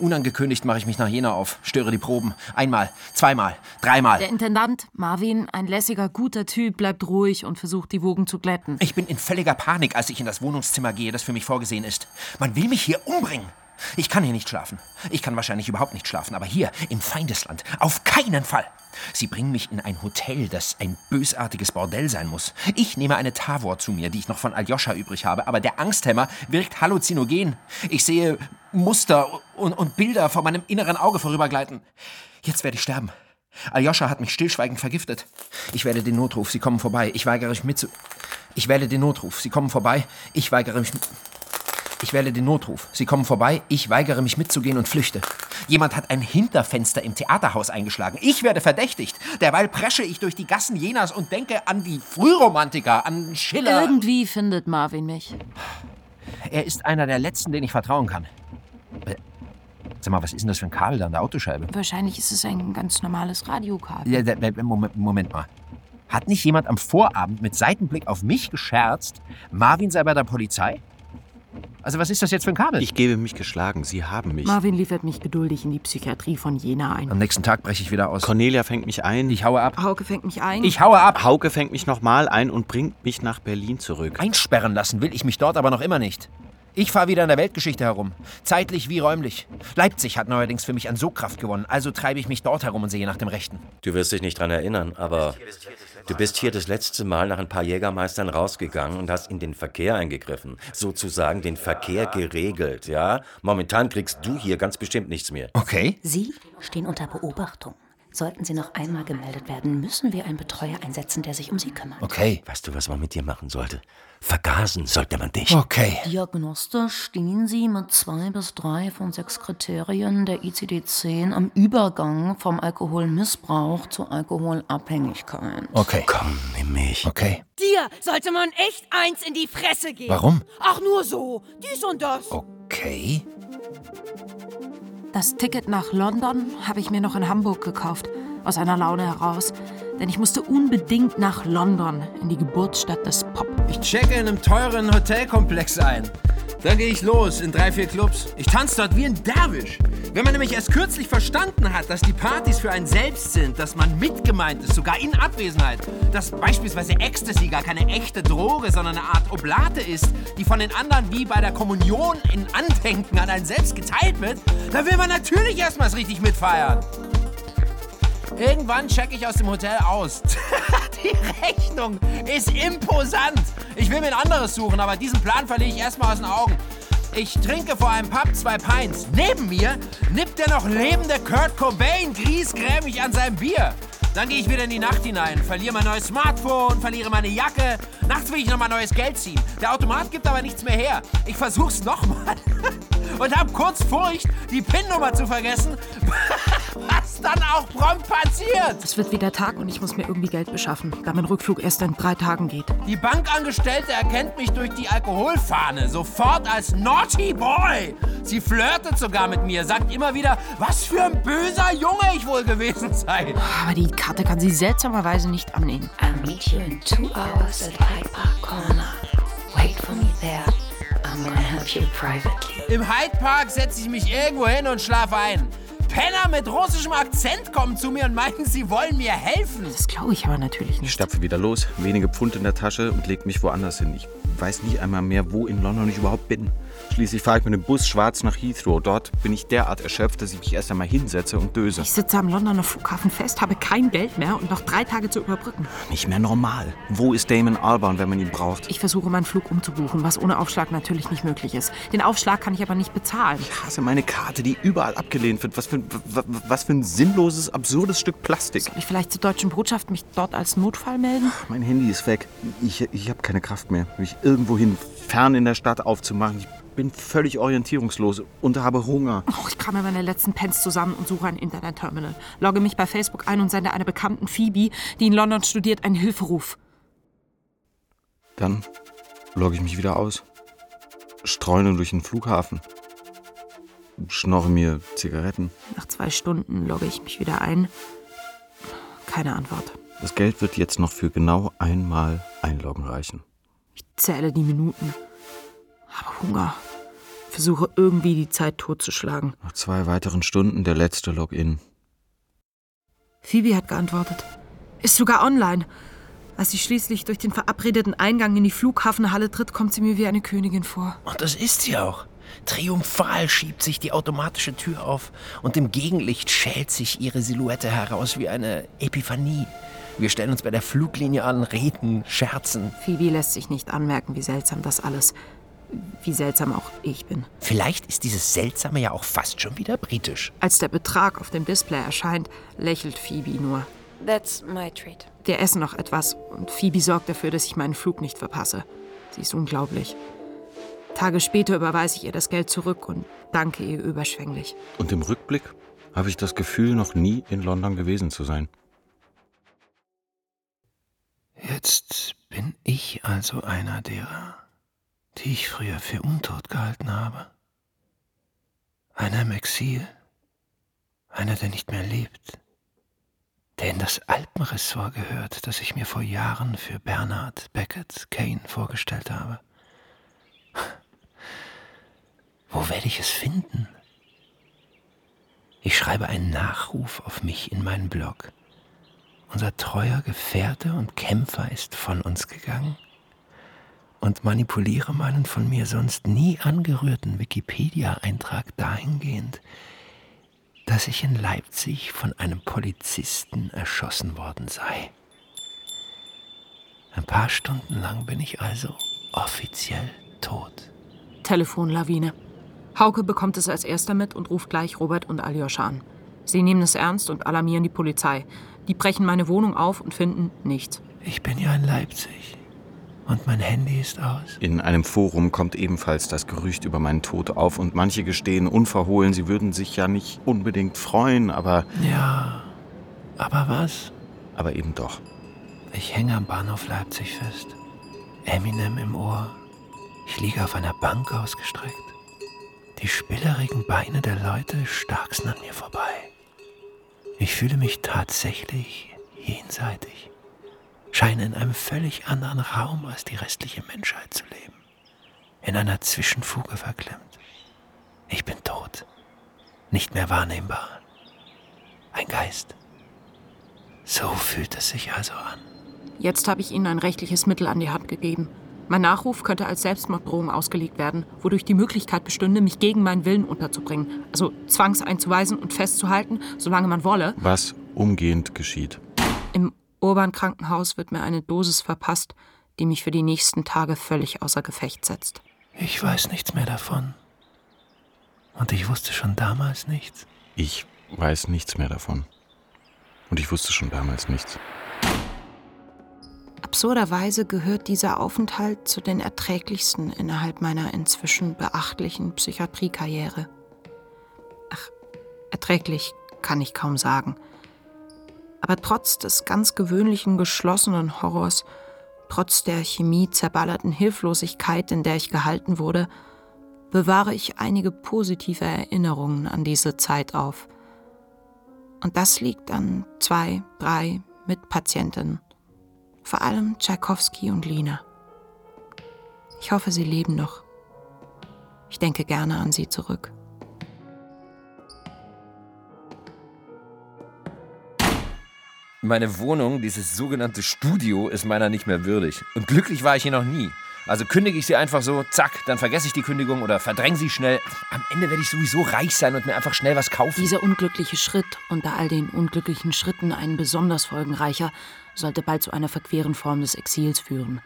Unangekündigt mache ich mich nach Jena auf, störe die Proben. Einmal, zweimal, dreimal. Der Intendant, Marvin, ein lässiger, guter Typ, bleibt ruhig und versucht, die Wogen zu glätten. Ich bin in völliger Panik, als ich in das Wohnungszimmer gehe, das für mich vorgesehen ist. Man will mich hier umbringen. Ich kann hier nicht schlafen. Ich kann wahrscheinlich überhaupt nicht schlafen, aber hier, im Feindesland, auf keinen Fall. Sie bringen mich in ein Hotel, das ein bösartiges Bordell sein muss. Ich nehme eine Tavor zu mir, die ich noch von Aljoscha übrig habe, aber der Angsthemmer wirkt halluzinogen. Ich sehe Muster und, und Bilder vor meinem inneren Auge vorübergleiten. Jetzt werde ich sterben. Aljoscha hat mich stillschweigend vergiftet. Ich wähle den Notruf, Sie kommen vorbei. Ich weigere mich mitzu... Ich wähle den Notruf, Sie kommen vorbei. Ich weigere mich... Ich wähle den Notruf. Sie kommen vorbei. Ich weigere mich mitzugehen und flüchte. Jemand hat ein Hinterfenster im Theaterhaus eingeschlagen. Ich werde verdächtigt. Derweil presche ich durch die Gassen Jenas und denke an die Frühromantiker, an Schiller. Irgendwie findet Marvin mich. Er ist einer der letzten, den ich vertrauen kann. Äh, Sag mal, was ist denn das für ein Kabel da an der Autoscheibe? Wahrscheinlich ist es ein ganz normales Radiokabel. Ja, da- da- Moment, Moment mal. Hat nicht jemand am Vorabend mit Seitenblick auf mich gescherzt, Marvin sei bei der Polizei? Also was ist das jetzt für ein Kabel? Ich gebe mich geschlagen, Sie haben mich. Marvin liefert mich geduldig in die Psychiatrie von Jena ein. Am nächsten Tag breche ich wieder aus. Cornelia fängt mich ein. Ich haue ab. Hauke fängt mich ein. Ich haue ab. Hauke fängt mich nochmal ein und bringt mich nach Berlin zurück. Einsperren lassen will ich mich dort aber noch immer nicht. Ich fahre wieder in der Weltgeschichte herum. Zeitlich wie räumlich. Leipzig hat neuerdings für mich an Sogkraft gewonnen, also treibe ich mich dort herum und sehe nach dem Rechten. Du wirst dich nicht dran erinnern, aber du bist hier das letzte Mal nach ein paar Jägermeistern rausgegangen und hast in den Verkehr eingegriffen. Sozusagen den Verkehr geregelt, ja? Momentan kriegst du hier ganz bestimmt nichts mehr. Okay. Sie stehen unter Beobachtung. Sollten Sie noch einmal gemeldet werden, müssen wir einen Betreuer einsetzen, der sich um Sie kümmert. Okay. Weißt du, was man mit dir machen sollte? Vergasen sollte man dich. Okay. Diagnostisch stehen Sie mit zwei bis drei von sechs Kriterien der ICD-10 am Übergang vom Alkoholmissbrauch zur Alkoholabhängigkeit. Okay. Komm, nimm mich. Okay. Dir sollte man echt eins in die Fresse geben. Warum? Ach, nur so. Dies und das. Okay. Das Ticket nach London habe ich mir noch in Hamburg gekauft, aus einer Laune heraus. Denn ich musste unbedingt nach London, in die Geburtsstadt des Pop. Ich checke in einem teuren Hotelkomplex ein. Dann gehe ich los in drei, vier Clubs. Ich tanze dort wie ein Derwisch. Wenn man nämlich erst kürzlich verstanden hat, dass die Partys für einen selbst sind, dass man mitgemeint ist, sogar in Abwesenheit, dass beispielsweise Ecstasy gar keine echte Droge, sondern eine Art Oblate ist, die von den anderen wie bei der Kommunion in Andenken an einen selbst geteilt wird, dann will man natürlich erstmals richtig mitfeiern. Irgendwann check ich aus dem Hotel aus. Die Rechnung ist imposant. Ich will mir ein anderes suchen, aber diesen Plan verliere ich erstmal aus den Augen. Ich trinke vor einem Pub zwei Pints. Neben mir nippt der noch lebende Kurt Cobain griesgrämig an seinem Bier. Dann gehe ich wieder in die Nacht hinein, verliere mein neues Smartphone, verliere meine Jacke. Nachts will ich nochmal neues Geld ziehen. Der Automat gibt aber nichts mehr her. Ich versuch's nochmal und hab kurz Furcht, die PIN-Nummer zu vergessen, was dann auch prompt passiert. Es wird wieder Tag und ich muss mir irgendwie Geld beschaffen, da mein Rückflug erst in drei Tagen geht. Die Bankangestellte erkennt mich durch die Alkoholfahne sofort als Naughty Boy. Sie flirtet sogar mit mir, sagt immer wieder, was für ein böser Junge ich wohl gewesen sei. Aber die Karte kann sie seltsamerweise nicht annehmen. I'll meet you in two hours at Hyde Park Corner. Wait for me there. I'm gonna help you privately. Im Hyde Park setze ich mich irgendwo hin und schlafe ein. Penner mit russischem Akzent kommen zu mir und meinen, sie wollen mir helfen. Das glaube ich aber natürlich Ich nicht. stapfe wieder los, wenige Pfund in der Tasche und leg mich woanders hin. Ich weiß nicht einmal mehr, wo in London ich überhaupt bin. Schließlich fahre ich mit dem Bus schwarz nach Heathrow. Dort bin ich derart erschöpft, dass ich mich erst einmal hinsetze und döse. Ich sitze am Londoner Flughafen fest, habe kein Geld mehr und noch drei Tage zu überbrücken. Nicht mehr normal. Wo ist Damon Albarn, wenn man ihn braucht? Ich versuche, meinen Flug umzubuchen, was ohne Aufschlag natürlich nicht möglich ist. Den Aufschlag kann ich aber nicht bezahlen. Ich hasse meine Karte, die überall abgelehnt wird. Was für, was für ein sinnloses, absurdes Stück Plastik. Soll ich vielleicht zur deutschen Botschaft mich dort als Notfall melden? Mein Handy ist weg. Ich, ich habe keine Kraft mehr, mich irgendwohin fern in der Stadt aufzumachen. Ich bin völlig orientierungslos und habe Hunger. Oh, ich krame meine letzten Pens zusammen und suche ein Internetterminal. Logge mich bei Facebook ein und sende einer bekannten Phoebe, die in London studiert, einen Hilferuf. Dann logge ich mich wieder aus. Streune durch den Flughafen. Schnorre mir Zigaretten. Nach zwei Stunden logge ich mich wieder ein. Keine Antwort. Das Geld wird jetzt noch für genau einmal einloggen reichen. Ich zähle die Minuten. Habe Hunger. Versuche irgendwie die Zeit totzuschlagen. Nach zwei weiteren Stunden der letzte Login. Phoebe hat geantwortet. Ist sogar online. Als sie schließlich durch den verabredeten Eingang in die Flughafenhalle tritt, kommt sie mir wie eine Königin vor. Und das ist sie auch. Triumphal schiebt sich die automatische Tür auf und im Gegenlicht schält sich ihre Silhouette heraus wie eine Epiphanie. Wir stellen uns bei der Fluglinie an, reden, scherzen. Phoebe lässt sich nicht anmerken, wie seltsam das alles. Wie seltsam auch ich bin. Vielleicht ist dieses Seltsame ja auch fast schon wieder britisch. Als der Betrag auf dem Display erscheint, lächelt Phoebe nur. That's my treat. Wir essen noch etwas und Phoebe sorgt dafür, dass ich meinen Flug nicht verpasse. Sie ist unglaublich. Tage später überweise ich ihr das Geld zurück und danke ihr überschwänglich. Und im Rückblick habe ich das Gefühl, noch nie in London gewesen zu sein. Jetzt bin ich also einer derer, die ich früher für untot gehalten habe. Einer im Exil, einer, der nicht mehr lebt, der in das Alpenressort gehört, das ich mir vor Jahren für Bernard Beckett Kane vorgestellt habe. Wo werde ich es finden? Ich schreibe einen Nachruf auf mich in meinen Blog. Unser treuer Gefährte und Kämpfer ist von uns gegangen. Und manipuliere meinen von mir sonst nie angerührten Wikipedia-Eintrag dahingehend, dass ich in Leipzig von einem Polizisten erschossen worden sei. Ein paar Stunden lang bin ich also offiziell tot. Telefonlawine. Hauke bekommt es als erster mit und ruft gleich Robert und Aljoscha an. Sie nehmen es ernst und alarmieren die Polizei. Die brechen meine Wohnung auf und finden nichts. Ich bin ja in Leipzig. Und mein Handy ist aus. In einem Forum kommt ebenfalls das Gerücht über meinen Tod auf und manche gestehen unverhohlen, sie würden sich ja nicht unbedingt freuen, aber. Ja. Aber was? Aber eben doch. Ich hänge am Bahnhof Leipzig fest. Eminem im Ohr. Ich liege auf einer Bank ausgestreckt. Die spillerigen Beine der Leute starksen an mir vorbei. Ich fühle mich tatsächlich jenseitig scheine in einem völlig anderen Raum als die restliche Menschheit zu leben. In einer Zwischenfuge verklemmt. Ich bin tot. Nicht mehr wahrnehmbar. Ein Geist. So fühlt es sich also an. Jetzt habe ich Ihnen ein rechtliches Mittel an die Hand gegeben. Mein Nachruf könnte als Selbstmorddrohung ausgelegt werden, wodurch die Möglichkeit bestünde, mich gegen meinen Willen unterzubringen. Also zwangseinzuweisen und festzuhalten, solange man wolle. Was umgehend geschieht. Im Urban-Krankenhaus wird mir eine Dosis verpasst, die mich für die nächsten Tage völlig außer Gefecht setzt. Ich weiß nichts mehr davon. Und ich wusste schon damals nichts. Ich weiß nichts mehr davon. Und ich wusste schon damals nichts. Absurderweise gehört dieser Aufenthalt zu den erträglichsten innerhalb meiner inzwischen beachtlichen Psychiatriekarriere. Ach, erträglich kann ich kaum sagen. Aber trotz des ganz gewöhnlichen geschlossenen Horrors, trotz der Chemie zerballerten Hilflosigkeit, in der ich gehalten wurde, bewahre ich einige positive Erinnerungen an diese Zeit auf. Und das liegt an zwei, drei Mitpatientinnen, vor allem Tschaikowski und Lina. Ich hoffe, sie leben noch. Ich denke gerne an sie zurück. Meine Wohnung, dieses sogenannte Studio, ist meiner nicht mehr würdig. Und glücklich war ich hier noch nie. Also kündige ich sie einfach so, zack, dann vergesse ich die Kündigung oder verdränge sie schnell. Am Ende werde ich sowieso reich sein und mir einfach schnell was kaufen. Dieser unglückliche Schritt, unter all den unglücklichen Schritten ein besonders folgenreicher, sollte bald zu einer verqueren Form des Exils führen.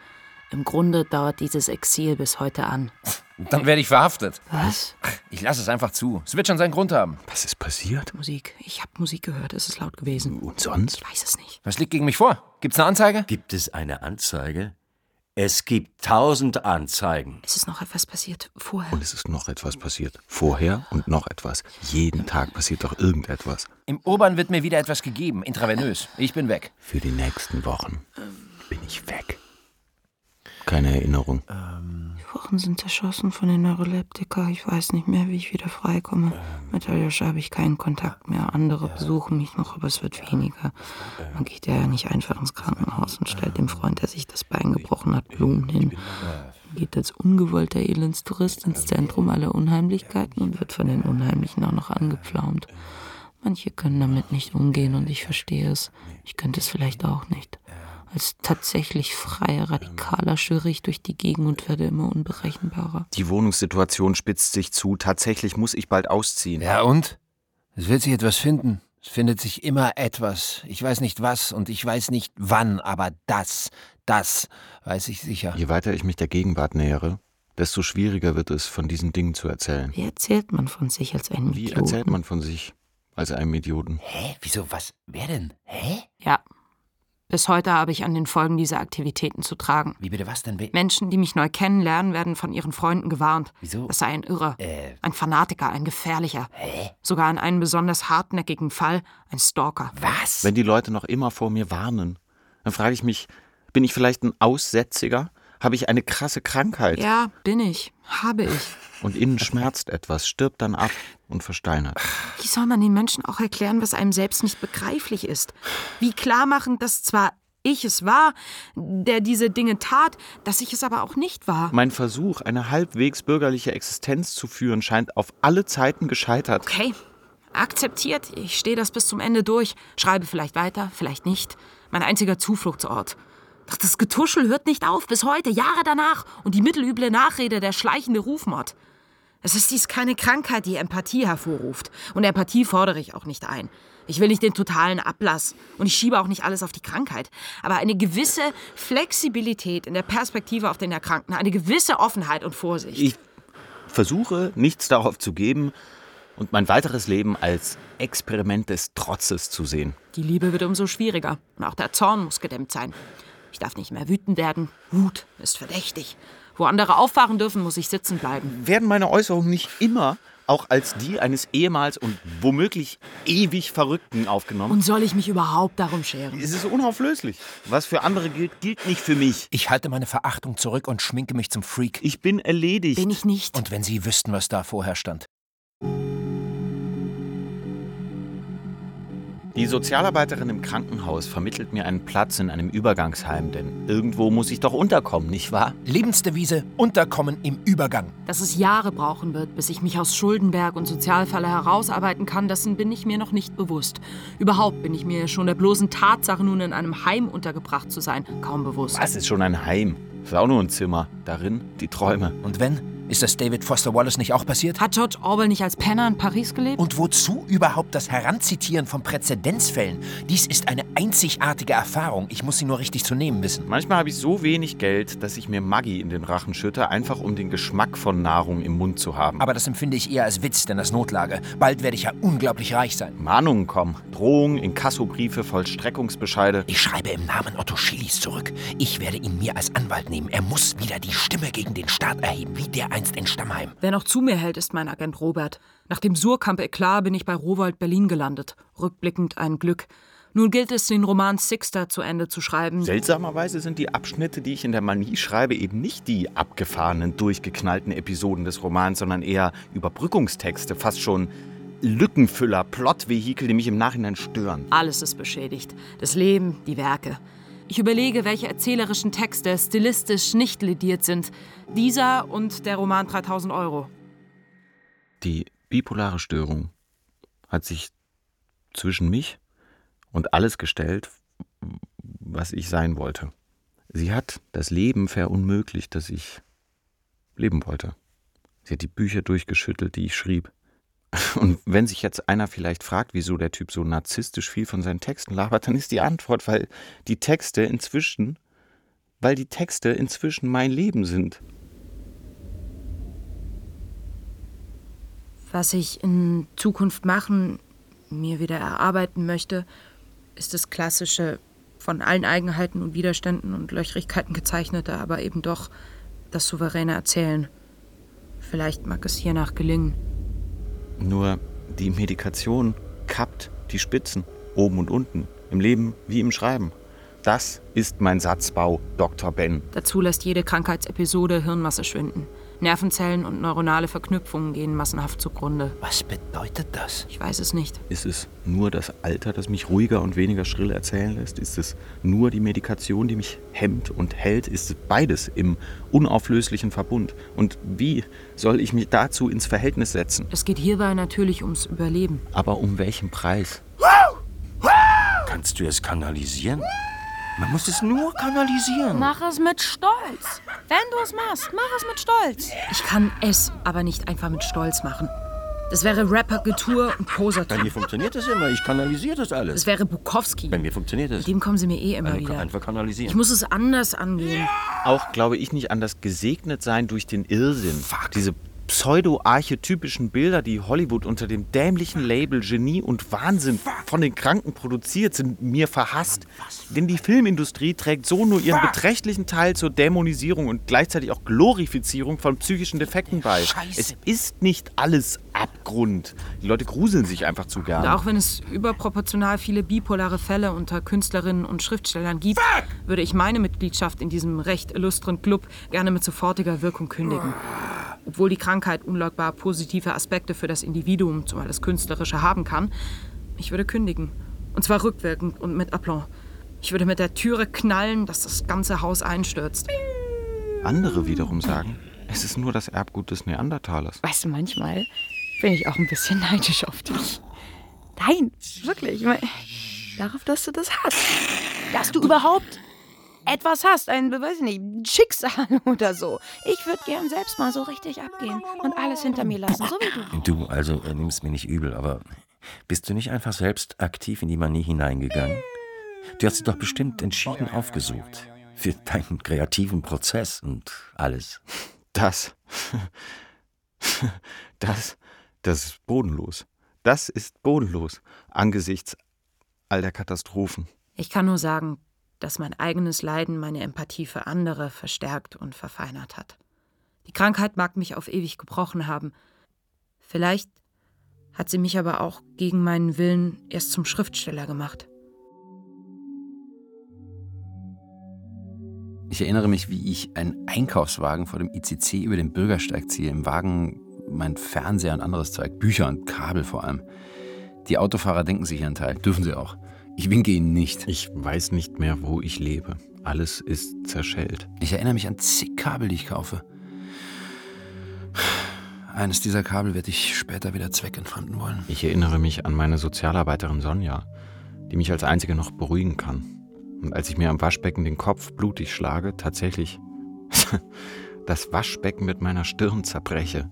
Im Grunde dauert dieses Exil bis heute an. Dann werde ich verhaftet. Was? Ich lasse es einfach zu. Es wird schon seinen Grund haben. Was ist passiert? Musik. Ich habe Musik gehört. Es ist laut gewesen. Und sonst? Ich weiß es nicht. Was liegt gegen mich vor? Gibt's eine Anzeige? Gibt es eine Anzeige? Es gibt tausend Anzeigen. Es ist noch etwas passiert. Vorher. Und es ist noch etwas passiert. Vorher und noch etwas. Jeden Tag passiert doch irgendetwas. Im Urban wird mir wieder etwas gegeben. Intravenös. Ich bin weg. Für die nächsten Wochen bin ich weg. Keine Erinnerung. Die Wochen sind zerschossen von den Neuroleptika. Ich weiß nicht mehr, wie ich wieder freikomme. Mit Aljoscha habe ich keinen Kontakt mehr. Andere besuchen mich noch, aber es wird weniger. Man geht ja nicht einfach ins Krankenhaus und stellt dem Freund, der sich das Bein gebrochen hat, Blumen hin. Man geht als ungewollter Elendstourist ins Zentrum aller Unheimlichkeiten und wird von den Unheimlichen auch noch angepflaumt. Manche können damit nicht umgehen und ich verstehe es. Ich könnte es vielleicht auch nicht. Als tatsächlich freier Radikaler schwirre ich durch die Gegend und werde immer unberechenbarer. Die Wohnungssituation spitzt sich zu. Tatsächlich muss ich bald ausziehen. Ja und? Es wird sich etwas finden. Es findet sich immer etwas. Ich weiß nicht was und ich weiß nicht wann, aber das, das weiß ich sicher. Je weiter ich mich der Gegenwart nähere, desto schwieriger wird es, von diesen Dingen zu erzählen. Wie erzählt man von sich als ein Wie Idioten? erzählt man von sich als einem Idioten? Hä? Wieso? Was? Wer denn? Hä? Ja. Bis heute habe ich an den Folgen dieser Aktivitäten zu tragen. Wie bitte was denn? We Menschen, die mich neu kennenlernen, werden von ihren Freunden gewarnt. Wieso? Das sei ein Irrer, Äh. ein Fanatiker, ein Gefährlicher. Hä? Sogar an einen besonders hartnäckigen Fall, ein Stalker. Was? Wenn die Leute noch immer vor mir warnen, dann frage ich mich, bin ich vielleicht ein Aussätziger? Habe ich eine krasse Krankheit? Ja, bin ich. Habe ich. Und innen schmerzt etwas, stirbt dann ab und versteinert. Wie soll man den Menschen auch erklären, was einem selbst nicht begreiflich ist? Wie klar machen, dass zwar ich es war, der diese Dinge tat, dass ich es aber auch nicht war. Mein Versuch, eine halbwegs bürgerliche Existenz zu führen, scheint auf alle Zeiten gescheitert. Okay, akzeptiert. Ich stehe das bis zum Ende durch. Schreibe vielleicht weiter, vielleicht nicht. Mein einziger Zufluchtsort. Doch das Getuschel hört nicht auf, bis heute, Jahre danach. Und die mittelüble Nachrede, der schleichende Rufmord. Es ist dies keine Krankheit, die Empathie hervorruft. Und Empathie fordere ich auch nicht ein. Ich will nicht den totalen Ablass und ich schiebe auch nicht alles auf die Krankheit. Aber eine gewisse Flexibilität in der Perspektive auf den Erkrankten, eine gewisse Offenheit und Vorsicht. Ich versuche, nichts darauf zu geben und mein weiteres Leben als Experiment des Trotzes zu sehen. Die Liebe wird umso schwieriger und auch der Zorn muss gedämmt sein. Ich darf nicht mehr wütend werden. Wut ist verdächtig. Wo andere auffahren dürfen, muss ich sitzen bleiben. Werden meine Äußerungen nicht immer auch als die eines ehemals und womöglich ewig Verrückten aufgenommen? Und soll ich mich überhaupt darum scheren? Es ist unauflöslich. Was für andere gilt, gilt nicht für mich. Ich halte meine Verachtung zurück und schminke mich zum Freak. Ich bin erledigt. Bin ich nicht. Und wenn Sie wüssten, was da vorher stand. Die Sozialarbeiterin im Krankenhaus vermittelt mir einen Platz in einem Übergangsheim, denn irgendwo muss ich doch unterkommen, nicht wahr? Lebensdevise, Unterkommen im Übergang. Dass es Jahre brauchen wird, bis ich mich aus Schuldenberg und Sozialfalle herausarbeiten kann, dessen bin ich mir noch nicht bewusst. Überhaupt bin ich mir schon der bloßen Tatsache, nun in einem Heim untergebracht zu sein, kaum bewusst. Was ist schon ein Heim? Das ist auch nur ein Zimmer. Darin die Träume. Und wenn? Ist das David Foster Wallace nicht auch passiert? Hat George Orwell nicht als Penner in Paris gelebt? Und wozu überhaupt das Heranzitieren von Präzedenzfällen? Dies ist eine einzigartige Erfahrung. Ich muss sie nur richtig zu nehmen wissen. Manchmal habe ich so wenig Geld, dass ich mir Maggi in den Rachen schütte, einfach um den Geschmack von Nahrung im Mund zu haben. Aber das empfinde ich eher als Witz, denn als Notlage. Bald werde ich ja unglaublich reich sein. Mahnungen kommen. Drohungen, Inkassobriefe, Vollstreckungsbescheide. Ich schreibe im Namen Otto Schillis zurück. Ich werde ihn mir als Anwalt nehmen. Er muss wieder die Stimme gegen den Staat erheben, wie der einst in Stammheim. Wer noch zu mir hält, ist mein Agent Robert. Nach dem Surkamp-Eklat bin ich bei Rowold Berlin gelandet. Rückblickend ein Glück. Nun gilt es, den Roman Sixter zu Ende zu schreiben. Seltsamerweise sind die Abschnitte, die ich in der Manie schreibe, eben nicht die abgefahrenen, durchgeknallten Episoden des Romans, sondern eher Überbrückungstexte, fast schon Lückenfüller, Plotvehikel, die mich im Nachhinein stören. Alles ist beschädigt. Das Leben, die Werke. Ich überlege, welche erzählerischen Texte stilistisch nicht lediert sind. Dieser und der Roman 3000 Euro. Die bipolare Störung hat sich zwischen mich und alles gestellt, was ich sein wollte. Sie hat das Leben verunmöglicht, das ich leben wollte. Sie hat die Bücher durchgeschüttelt, die ich schrieb. Und wenn sich jetzt einer vielleicht fragt, wieso der Typ so narzisstisch viel von seinen Texten labert, dann ist die Antwort, weil die Texte inzwischen, weil die Texte inzwischen mein Leben sind. Was ich in Zukunft machen, mir wieder erarbeiten möchte, ist das klassische, von allen Eigenheiten und Widerständen und Löchrigkeiten gezeichnete, aber eben doch das souveräne Erzählen. Vielleicht mag es hiernach gelingen. Nur die Medikation kappt die Spitzen, oben und unten, im Leben wie im Schreiben. Das ist mein Satzbau, Dr. Ben. Dazu lässt jede Krankheitsepisode Hirnmasse schwinden. Nervenzellen und neuronale Verknüpfungen gehen massenhaft zugrunde. Was bedeutet das? Ich weiß es nicht. Ist es nur das Alter, das mich ruhiger und weniger schrill erzählen lässt? Ist es nur die Medikation, die mich hemmt und hält? Ist es beides im unauflöslichen Verbund? Und wie soll ich mich dazu ins Verhältnis setzen? Es geht hierbei natürlich ums Überleben. Aber um welchen Preis? Kannst du es kanalisieren? Man muss es nur kanalisieren. Mach es mit Stolz. Wenn du es machst, mach es mit Stolz. Ich kann es aber nicht einfach mit Stolz machen. Das wäre Rapper-Getue und Posertum. Bei mir funktioniert das immer. Ich kanalisiere das alles. Das wäre Bukowski. Bei mir funktioniert das. Mit dem kommen sie mir eh immer Eine- wieder. Einfach kanalisieren. Ich muss es anders angehen. Auch glaube ich nicht an das Gesegnetsein durch den Irrsinn. Diese pseudo-archetypischen Bilder, die Hollywood unter dem dämlichen Label Genie und Wahnsinn von den Kranken produziert, sind mir verhasst. Denn die Filmindustrie trägt so nur ihren beträchtlichen Teil zur Dämonisierung und gleichzeitig auch Glorifizierung von psychischen Defekten bei. Es ist nicht alles Abgrund. Die Leute gruseln sich einfach zu Und gern. auch wenn es überproportional viele bipolare Fälle unter Künstlerinnen und Schriftstellern gibt, würde ich meine Mitgliedschaft in diesem recht illustren Club gerne mit sofortiger Wirkung kündigen. Obwohl die Krankheit unleugbar positive Aspekte für das Individuum, zumal das Künstlerische, haben kann, ich würde kündigen. Und zwar rückwirkend und mit Aplomb. Ich würde mit der Türe knallen, dass das ganze Haus einstürzt. Andere wiederum sagen, es ist nur das Erbgut des Neandertalers. Weißt du, manchmal bin ich auch ein bisschen neidisch auf dich. Nein, wirklich. Darauf, dass du das hast. Dass du überhaupt etwas hast, ein, weiß ich nicht, Schicksal oder so. Ich würde gern selbst mal so richtig abgehen und alles hinter mir lassen, so wie du. Du, also äh, nimm es mir nicht übel, aber bist du nicht einfach selbst aktiv in die Manie hineingegangen? Du hast sie doch bestimmt entschieden aufgesucht. Für deinen kreativen Prozess und alles. Das. Das. Das ist bodenlos. Das ist bodenlos angesichts all der Katastrophen. Ich kann nur sagen, dass mein eigenes Leiden meine Empathie für andere verstärkt und verfeinert hat. Die Krankheit mag mich auf ewig gebrochen haben. Vielleicht hat sie mich aber auch gegen meinen Willen erst zum Schriftsteller gemacht. Ich erinnere mich, wie ich einen Einkaufswagen vor dem ICC über den Bürgersteig ziehe. Im Wagen mein Fernseher und anderes Zeug, Bücher und Kabel vor allem. Die Autofahrer denken sich ihren Teil, dürfen sie auch. Ich winke ihnen nicht. Ich weiß nicht mehr, wo ich lebe. Alles ist zerschellt. Ich erinnere mich an zig Kabel, die ich kaufe. Eines dieser Kabel werde ich später wieder zweckentfremden wollen. Ich erinnere mich an meine Sozialarbeiterin Sonja, die mich als einzige noch beruhigen kann. Und als ich mir am Waschbecken den Kopf blutig schlage, tatsächlich das Waschbecken mit meiner Stirn zerbreche,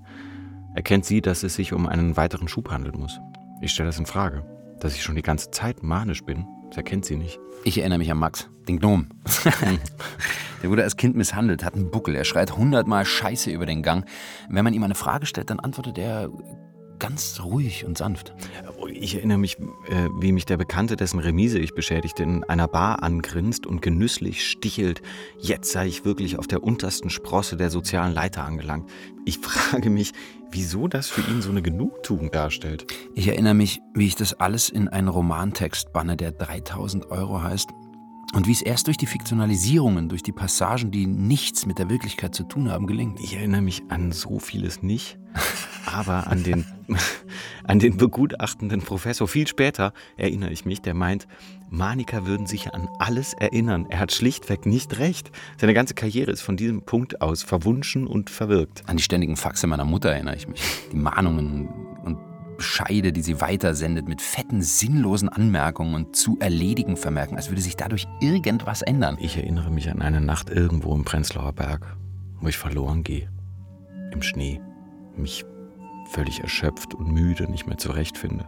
erkennt sie, dass es sich um einen weiteren Schub handeln muss. Ich stelle das in Frage. Dass ich schon die ganze Zeit manisch bin, das erkennt sie nicht. Ich erinnere mich an Max, den Gnom. Der wurde als Kind misshandelt, hat einen Buckel. Er schreit hundertmal Scheiße über den Gang. Wenn man ihm eine Frage stellt, dann antwortet er ganz ruhig und sanft. Ich erinnere mich, äh, wie mich der Bekannte, dessen Remise ich beschädigte, in einer Bar angrinst und genüsslich stichelt. Jetzt sei ich wirklich auf der untersten Sprosse der sozialen Leiter angelangt. Ich frage mich, wieso das für ihn so eine Genugtuung darstellt. Ich erinnere mich, wie ich das alles in einen Romantext banne, der 3000 Euro heißt und wie es erst durch die Fiktionalisierungen, durch die Passagen, die nichts mit der Wirklichkeit zu tun haben, gelingt. Ich erinnere mich an so vieles nicht, aber an den, an den begutachtenden Professor. Viel später erinnere ich mich, der meint, Manika würden sich an alles erinnern. Er hat schlichtweg nicht recht. Seine ganze Karriere ist von diesem Punkt aus verwunschen und verwirkt. An die ständigen Faxe meiner Mutter erinnere ich mich. Die Mahnungen und Bescheide, die sie weitersendet, mit fetten, sinnlosen Anmerkungen und zu erledigen Vermerken, als würde sich dadurch irgendwas ändern. Ich erinnere mich an eine Nacht irgendwo im Prenzlauer Berg, wo ich verloren gehe. Im Schnee. Mich völlig erschöpft und müde nicht mehr zurechtfinde.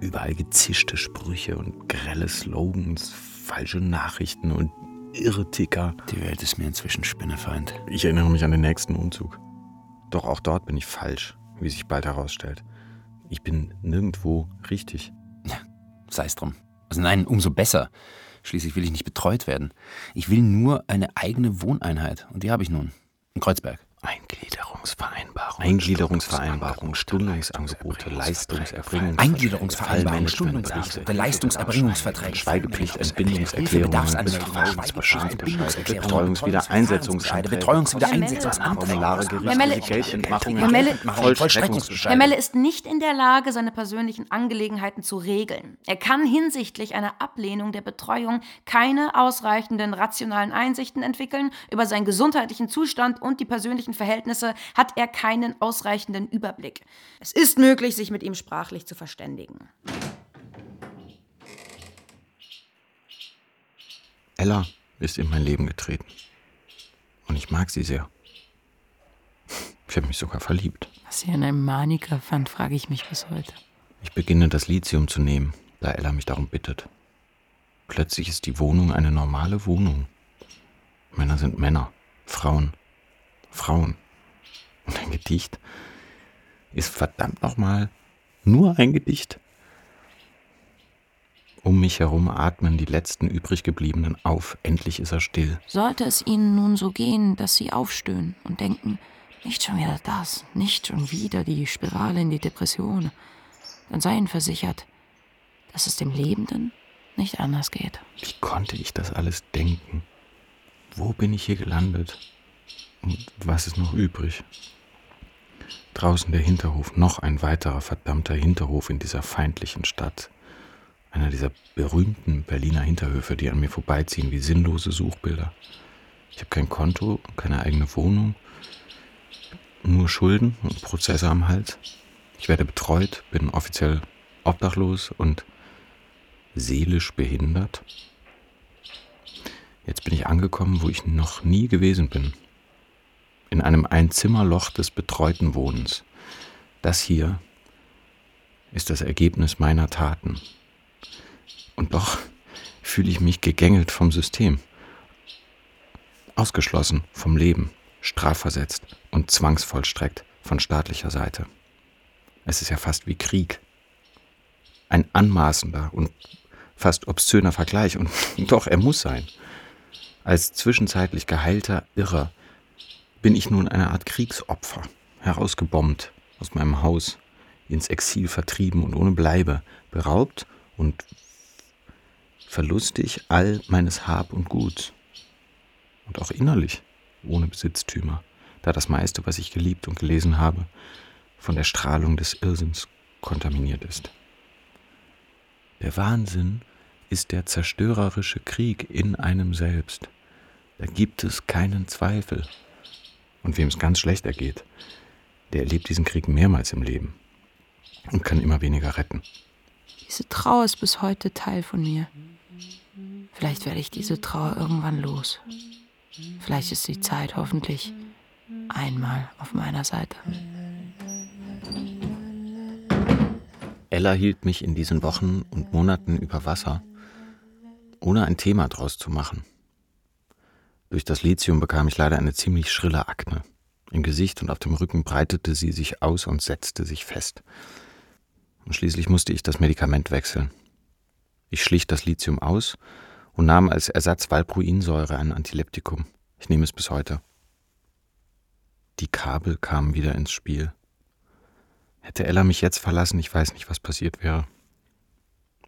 Überall gezischte Sprüche und grelle Slogans, falsche Nachrichten und irre Ticker. Die Welt ist mir inzwischen Spinnefeind. Ich erinnere mich an den nächsten Umzug. Doch auch dort bin ich falsch, wie sich bald herausstellt. Ich bin nirgendwo richtig. Ja, sei es drum. Also nein, umso besser. Schließlich will ich nicht betreut werden. Ich will nur eine eigene Wohneinheit. Und die habe ich nun. In Kreuzberg. Eingliederungsvereinbarung. Eingliederungsvereinbarung, Stundungsangebote, Leistungserbringung. Eingliederungsvereinbarung, Stundungsangebote, Leistungserbringungsverträge. Schweigepflicht, Entbindungserklärungen, Betreuungswiedereinsetzungsanträge, Betreuungswiedereinsetzungsanträge, Formulare, gerichtliche Geldentmachungen, Herr Melle, Vollstreckungsbescheide. Herr Melle ist nicht in der Lage, seine persönlichen Angelegenheiten zu regeln. Er kann hinsichtlich einer Ablehnung der Betreuung keine ausreichenden rationalen Einsichten entwickeln. Über seinen gesundheitlichen Zustand und die persönlichen Verhältnisse hat er keinen ausreichenden Überblick. Es ist möglich, sich mit ihm sprachlich zu verständigen. Ella ist in mein Leben getreten. Und ich mag sie sehr. Ich habe mich sogar verliebt. Was sie an einem Maniker fand, frage ich mich bis heute. Ich beginne das Lithium zu nehmen, da Ella mich darum bittet. Plötzlich ist die Wohnung eine normale Wohnung. Männer sind Männer, Frauen, Frauen. Und ein Gedicht ist verdammt nochmal nur ein Gedicht. Um mich herum atmen die letzten übrig gebliebenen auf. Endlich ist er still. Sollte es Ihnen nun so gehen, dass Sie aufstöhnen und denken, nicht schon wieder das, nicht schon wieder die Spirale in die Depression, dann sei Ihnen versichert, dass es dem Lebenden nicht anders geht. Wie konnte ich das alles denken? Wo bin ich hier gelandet? Und was ist noch übrig? Draußen der Hinterhof, noch ein weiterer verdammter Hinterhof in dieser feindlichen Stadt. Einer dieser berühmten Berliner Hinterhöfe, die an mir vorbeiziehen wie sinnlose Suchbilder. Ich habe kein Konto, keine eigene Wohnung, nur Schulden und Prozesse am Hals. Ich werde betreut, bin offiziell obdachlos und seelisch behindert. Jetzt bin ich angekommen, wo ich noch nie gewesen bin. In einem Einzimmerloch des betreuten Wohnens. Das hier ist das Ergebnis meiner Taten. Und doch fühle ich mich gegängelt vom System. Ausgeschlossen vom Leben, strafversetzt und zwangsvollstreckt von staatlicher Seite. Es ist ja fast wie Krieg. Ein anmaßender und fast obszöner Vergleich, und doch, er muss sein. Als zwischenzeitlich geheilter Irrer bin ich nun eine Art Kriegsopfer, herausgebombt aus meinem Haus, ins Exil vertrieben und ohne Bleibe, beraubt und verlustig all meines Hab und Guts. Und auch innerlich ohne Besitztümer, da das meiste, was ich geliebt und gelesen habe, von der Strahlung des Irrsinns kontaminiert ist. Der Wahnsinn ist der zerstörerische Krieg in einem selbst. Da gibt es keinen Zweifel. Und wem es ganz schlecht ergeht, der erlebt diesen Krieg mehrmals im Leben und kann immer weniger retten. Diese Trauer ist bis heute Teil von mir. Vielleicht werde ich diese Trauer irgendwann los. Vielleicht ist die Zeit hoffentlich einmal auf meiner Seite. Ella hielt mich in diesen Wochen und Monaten über Wasser, ohne ein Thema draus zu machen. Durch das Lithium bekam ich leider eine ziemlich schrille Akne. Im Gesicht und auf dem Rücken breitete sie sich aus und setzte sich fest. Und schließlich musste ich das Medikament wechseln. Ich schlich das Lithium aus und nahm als Ersatz Valproinsäure, ein Antileptikum. Ich nehme es bis heute. Die Kabel kamen wieder ins Spiel. Hätte Ella mich jetzt verlassen, ich weiß nicht, was passiert wäre.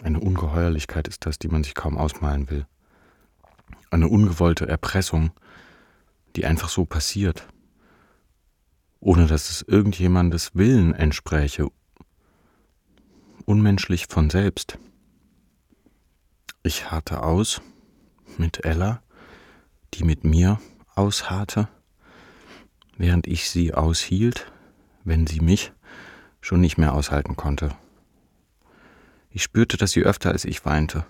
Eine Ungeheuerlichkeit ist das, die man sich kaum ausmalen will. Eine ungewollte Erpressung, die einfach so passiert, ohne dass es irgendjemandes Willen entspräche, unmenschlich von selbst. Ich harrte aus mit Ella, die mit mir ausharrte, während ich sie aushielt, wenn sie mich schon nicht mehr aushalten konnte. Ich spürte, dass sie öfter als ich weinte,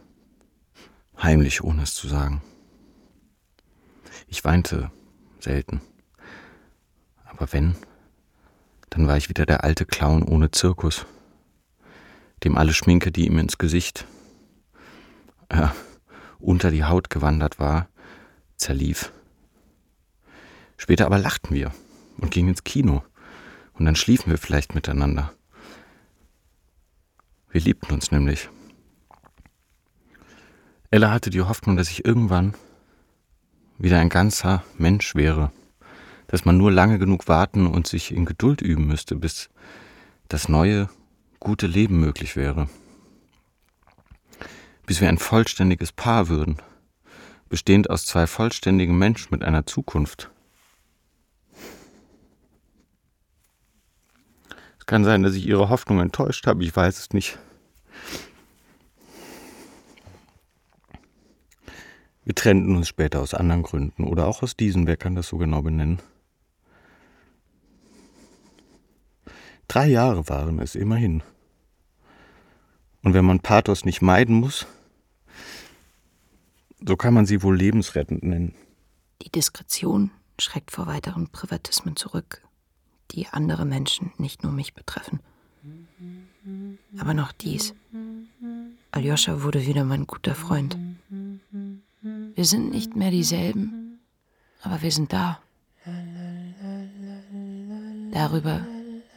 heimlich, ohne es zu sagen. Ich weinte selten, aber wenn, dann war ich wieder der alte Clown ohne Zirkus, dem alle Schminke, die ihm ins Gesicht, äh, unter die Haut gewandert war, zerlief. Später aber lachten wir und gingen ins Kino und dann schliefen wir vielleicht miteinander. Wir liebten uns nämlich. Ella hatte die Hoffnung, dass ich irgendwann wieder ein ganzer Mensch wäre, dass man nur lange genug warten und sich in Geduld üben müsste, bis das neue, gute Leben möglich wäre. Bis wir ein vollständiges Paar würden, bestehend aus zwei vollständigen Menschen mit einer Zukunft. Es kann sein, dass ich Ihre Hoffnung enttäuscht habe, ich weiß es nicht. Wir trennten uns später aus anderen Gründen oder auch aus diesen, wer kann das so genau benennen? Drei Jahre waren es immerhin. Und wenn man Pathos nicht meiden muss, so kann man sie wohl lebensrettend nennen. Die Diskretion schreckt vor weiteren Privatismen zurück die andere Menschen, nicht nur mich betreffen. Aber noch dies. Aljoscha wurde wieder mein guter Freund. Wir sind nicht mehr dieselben, aber wir sind da. Darüber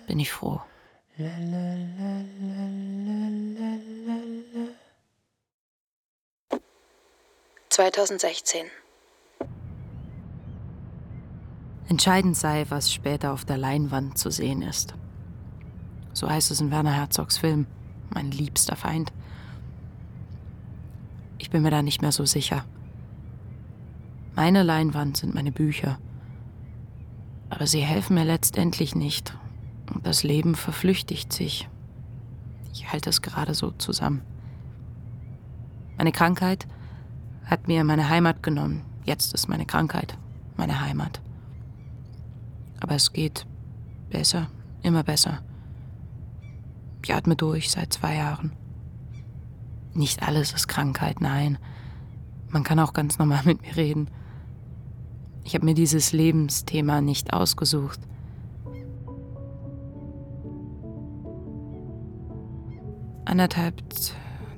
bin ich froh. 2016 Entscheidend sei, was später auf der Leinwand zu sehen ist. So heißt es in Werner Herzogs Film, mein liebster Feind. Ich bin mir da nicht mehr so sicher. Meine Leinwand sind meine Bücher. Aber sie helfen mir letztendlich nicht. Und das Leben verflüchtigt sich. Ich halte es gerade so zusammen. Meine Krankheit hat mir meine Heimat genommen. Jetzt ist meine Krankheit meine Heimat. Aber es geht besser, immer besser. Ich atme durch seit zwei Jahren. Nicht alles ist Krankheit, nein. Man kann auch ganz normal mit mir reden. Ich habe mir dieses Lebensthema nicht ausgesucht. Anderthalb,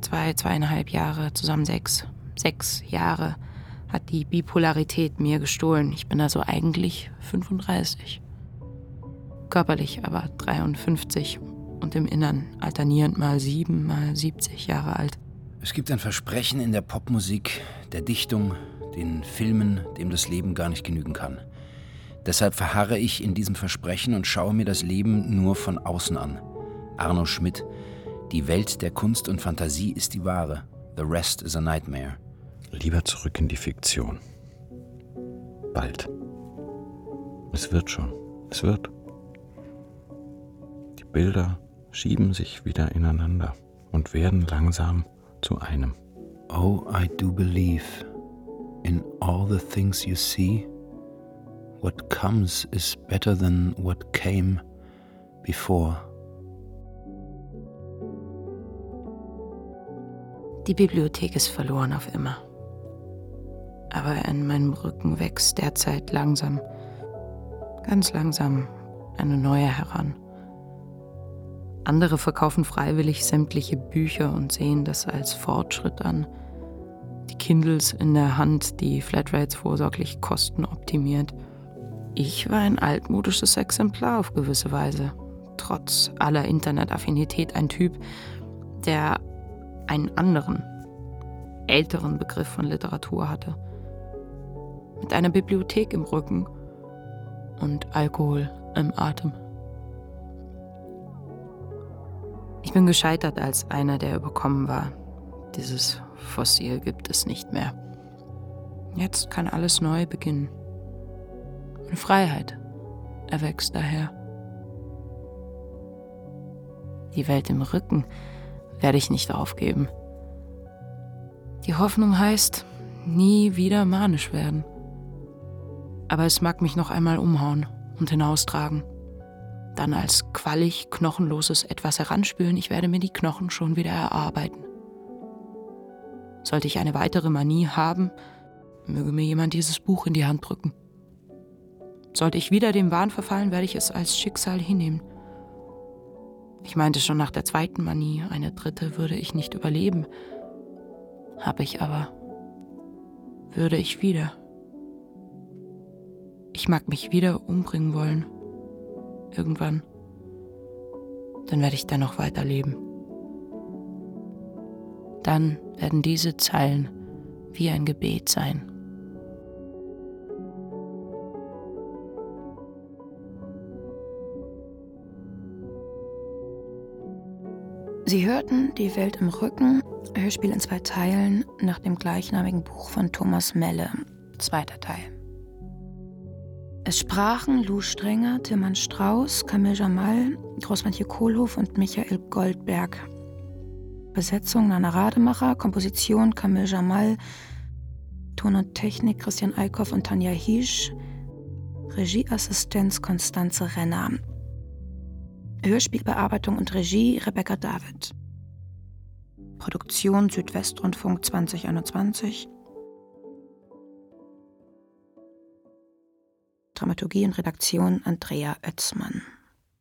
zwei, zweieinhalb Jahre, zusammen sechs, sechs Jahre hat die Bipolarität mir gestohlen. Ich bin also eigentlich 35. Körperlich aber 53 und im Innern alternierend mal sieben, mal 70 Jahre alt. Es gibt ein Versprechen in der Popmusik, der Dichtung, den Filmen, dem das Leben gar nicht genügen kann. Deshalb verharre ich in diesem Versprechen und schaue mir das Leben nur von außen an. Arno Schmidt, die Welt der Kunst und Fantasie ist die wahre. The rest is a nightmare. Lieber zurück in die Fiktion. Bald. Es wird schon. Es wird. Die Bilder schieben sich wieder ineinander und werden langsam zu einem. Oh, I do believe in all the things you see. What comes is better than what came before. Die Bibliothek ist verloren auf immer. Aber in meinem Rücken wächst derzeit langsam, ganz langsam eine neue heran. Andere verkaufen freiwillig sämtliche Bücher und sehen das als Fortschritt an. Die Kindles in der Hand, die Flatrates vorsorglich kostenoptimiert. Ich war ein altmodisches Exemplar auf gewisse Weise. Trotz aller Internetaffinität ein Typ, der einen anderen, älteren Begriff von Literatur hatte. Mit einer Bibliothek im Rücken und Alkohol im Atem. Ich bin gescheitert als einer, der überkommen war. Dieses Fossil gibt es nicht mehr. Jetzt kann alles neu beginnen. Und Freiheit erwächst daher. Die Welt im Rücken werde ich nicht aufgeben. Die Hoffnung heißt, nie wieder manisch werden. Aber es mag mich noch einmal umhauen und hinaustragen. Dann als quallig, knochenloses etwas heranspülen, ich werde mir die Knochen schon wieder erarbeiten. Sollte ich eine weitere Manie haben, möge mir jemand dieses Buch in die Hand drücken. Sollte ich wieder dem Wahn verfallen, werde ich es als Schicksal hinnehmen. Ich meinte schon nach der zweiten Manie, eine dritte würde ich nicht überleben. Habe ich aber. Würde ich wieder. Ich mag mich wieder umbringen wollen. Irgendwann. Dann werde ich dennoch weiterleben. Dann werden diese Zeilen wie ein Gebet sein. Sie hörten Die Welt im Rücken, Hörspiel in zwei Teilen nach dem gleichnamigen Buch von Thomas Melle, zweiter Teil. Es sprachen Lou Strenger, Tilman Strauß, Camille Jamal, Großmantje Kohlhoff und Michael Goldberg. Besetzung Nana Rademacher, Komposition Camille Jamal, Ton und Technik Christian Eickhoff und Tanja Hiesch, Regieassistenz Konstanze Renner. Hörspielbearbeitung und Regie Rebecca David. Produktion Südwestrundfunk 2021. Dramaturgie und Redaktion Andrea Oetzmann.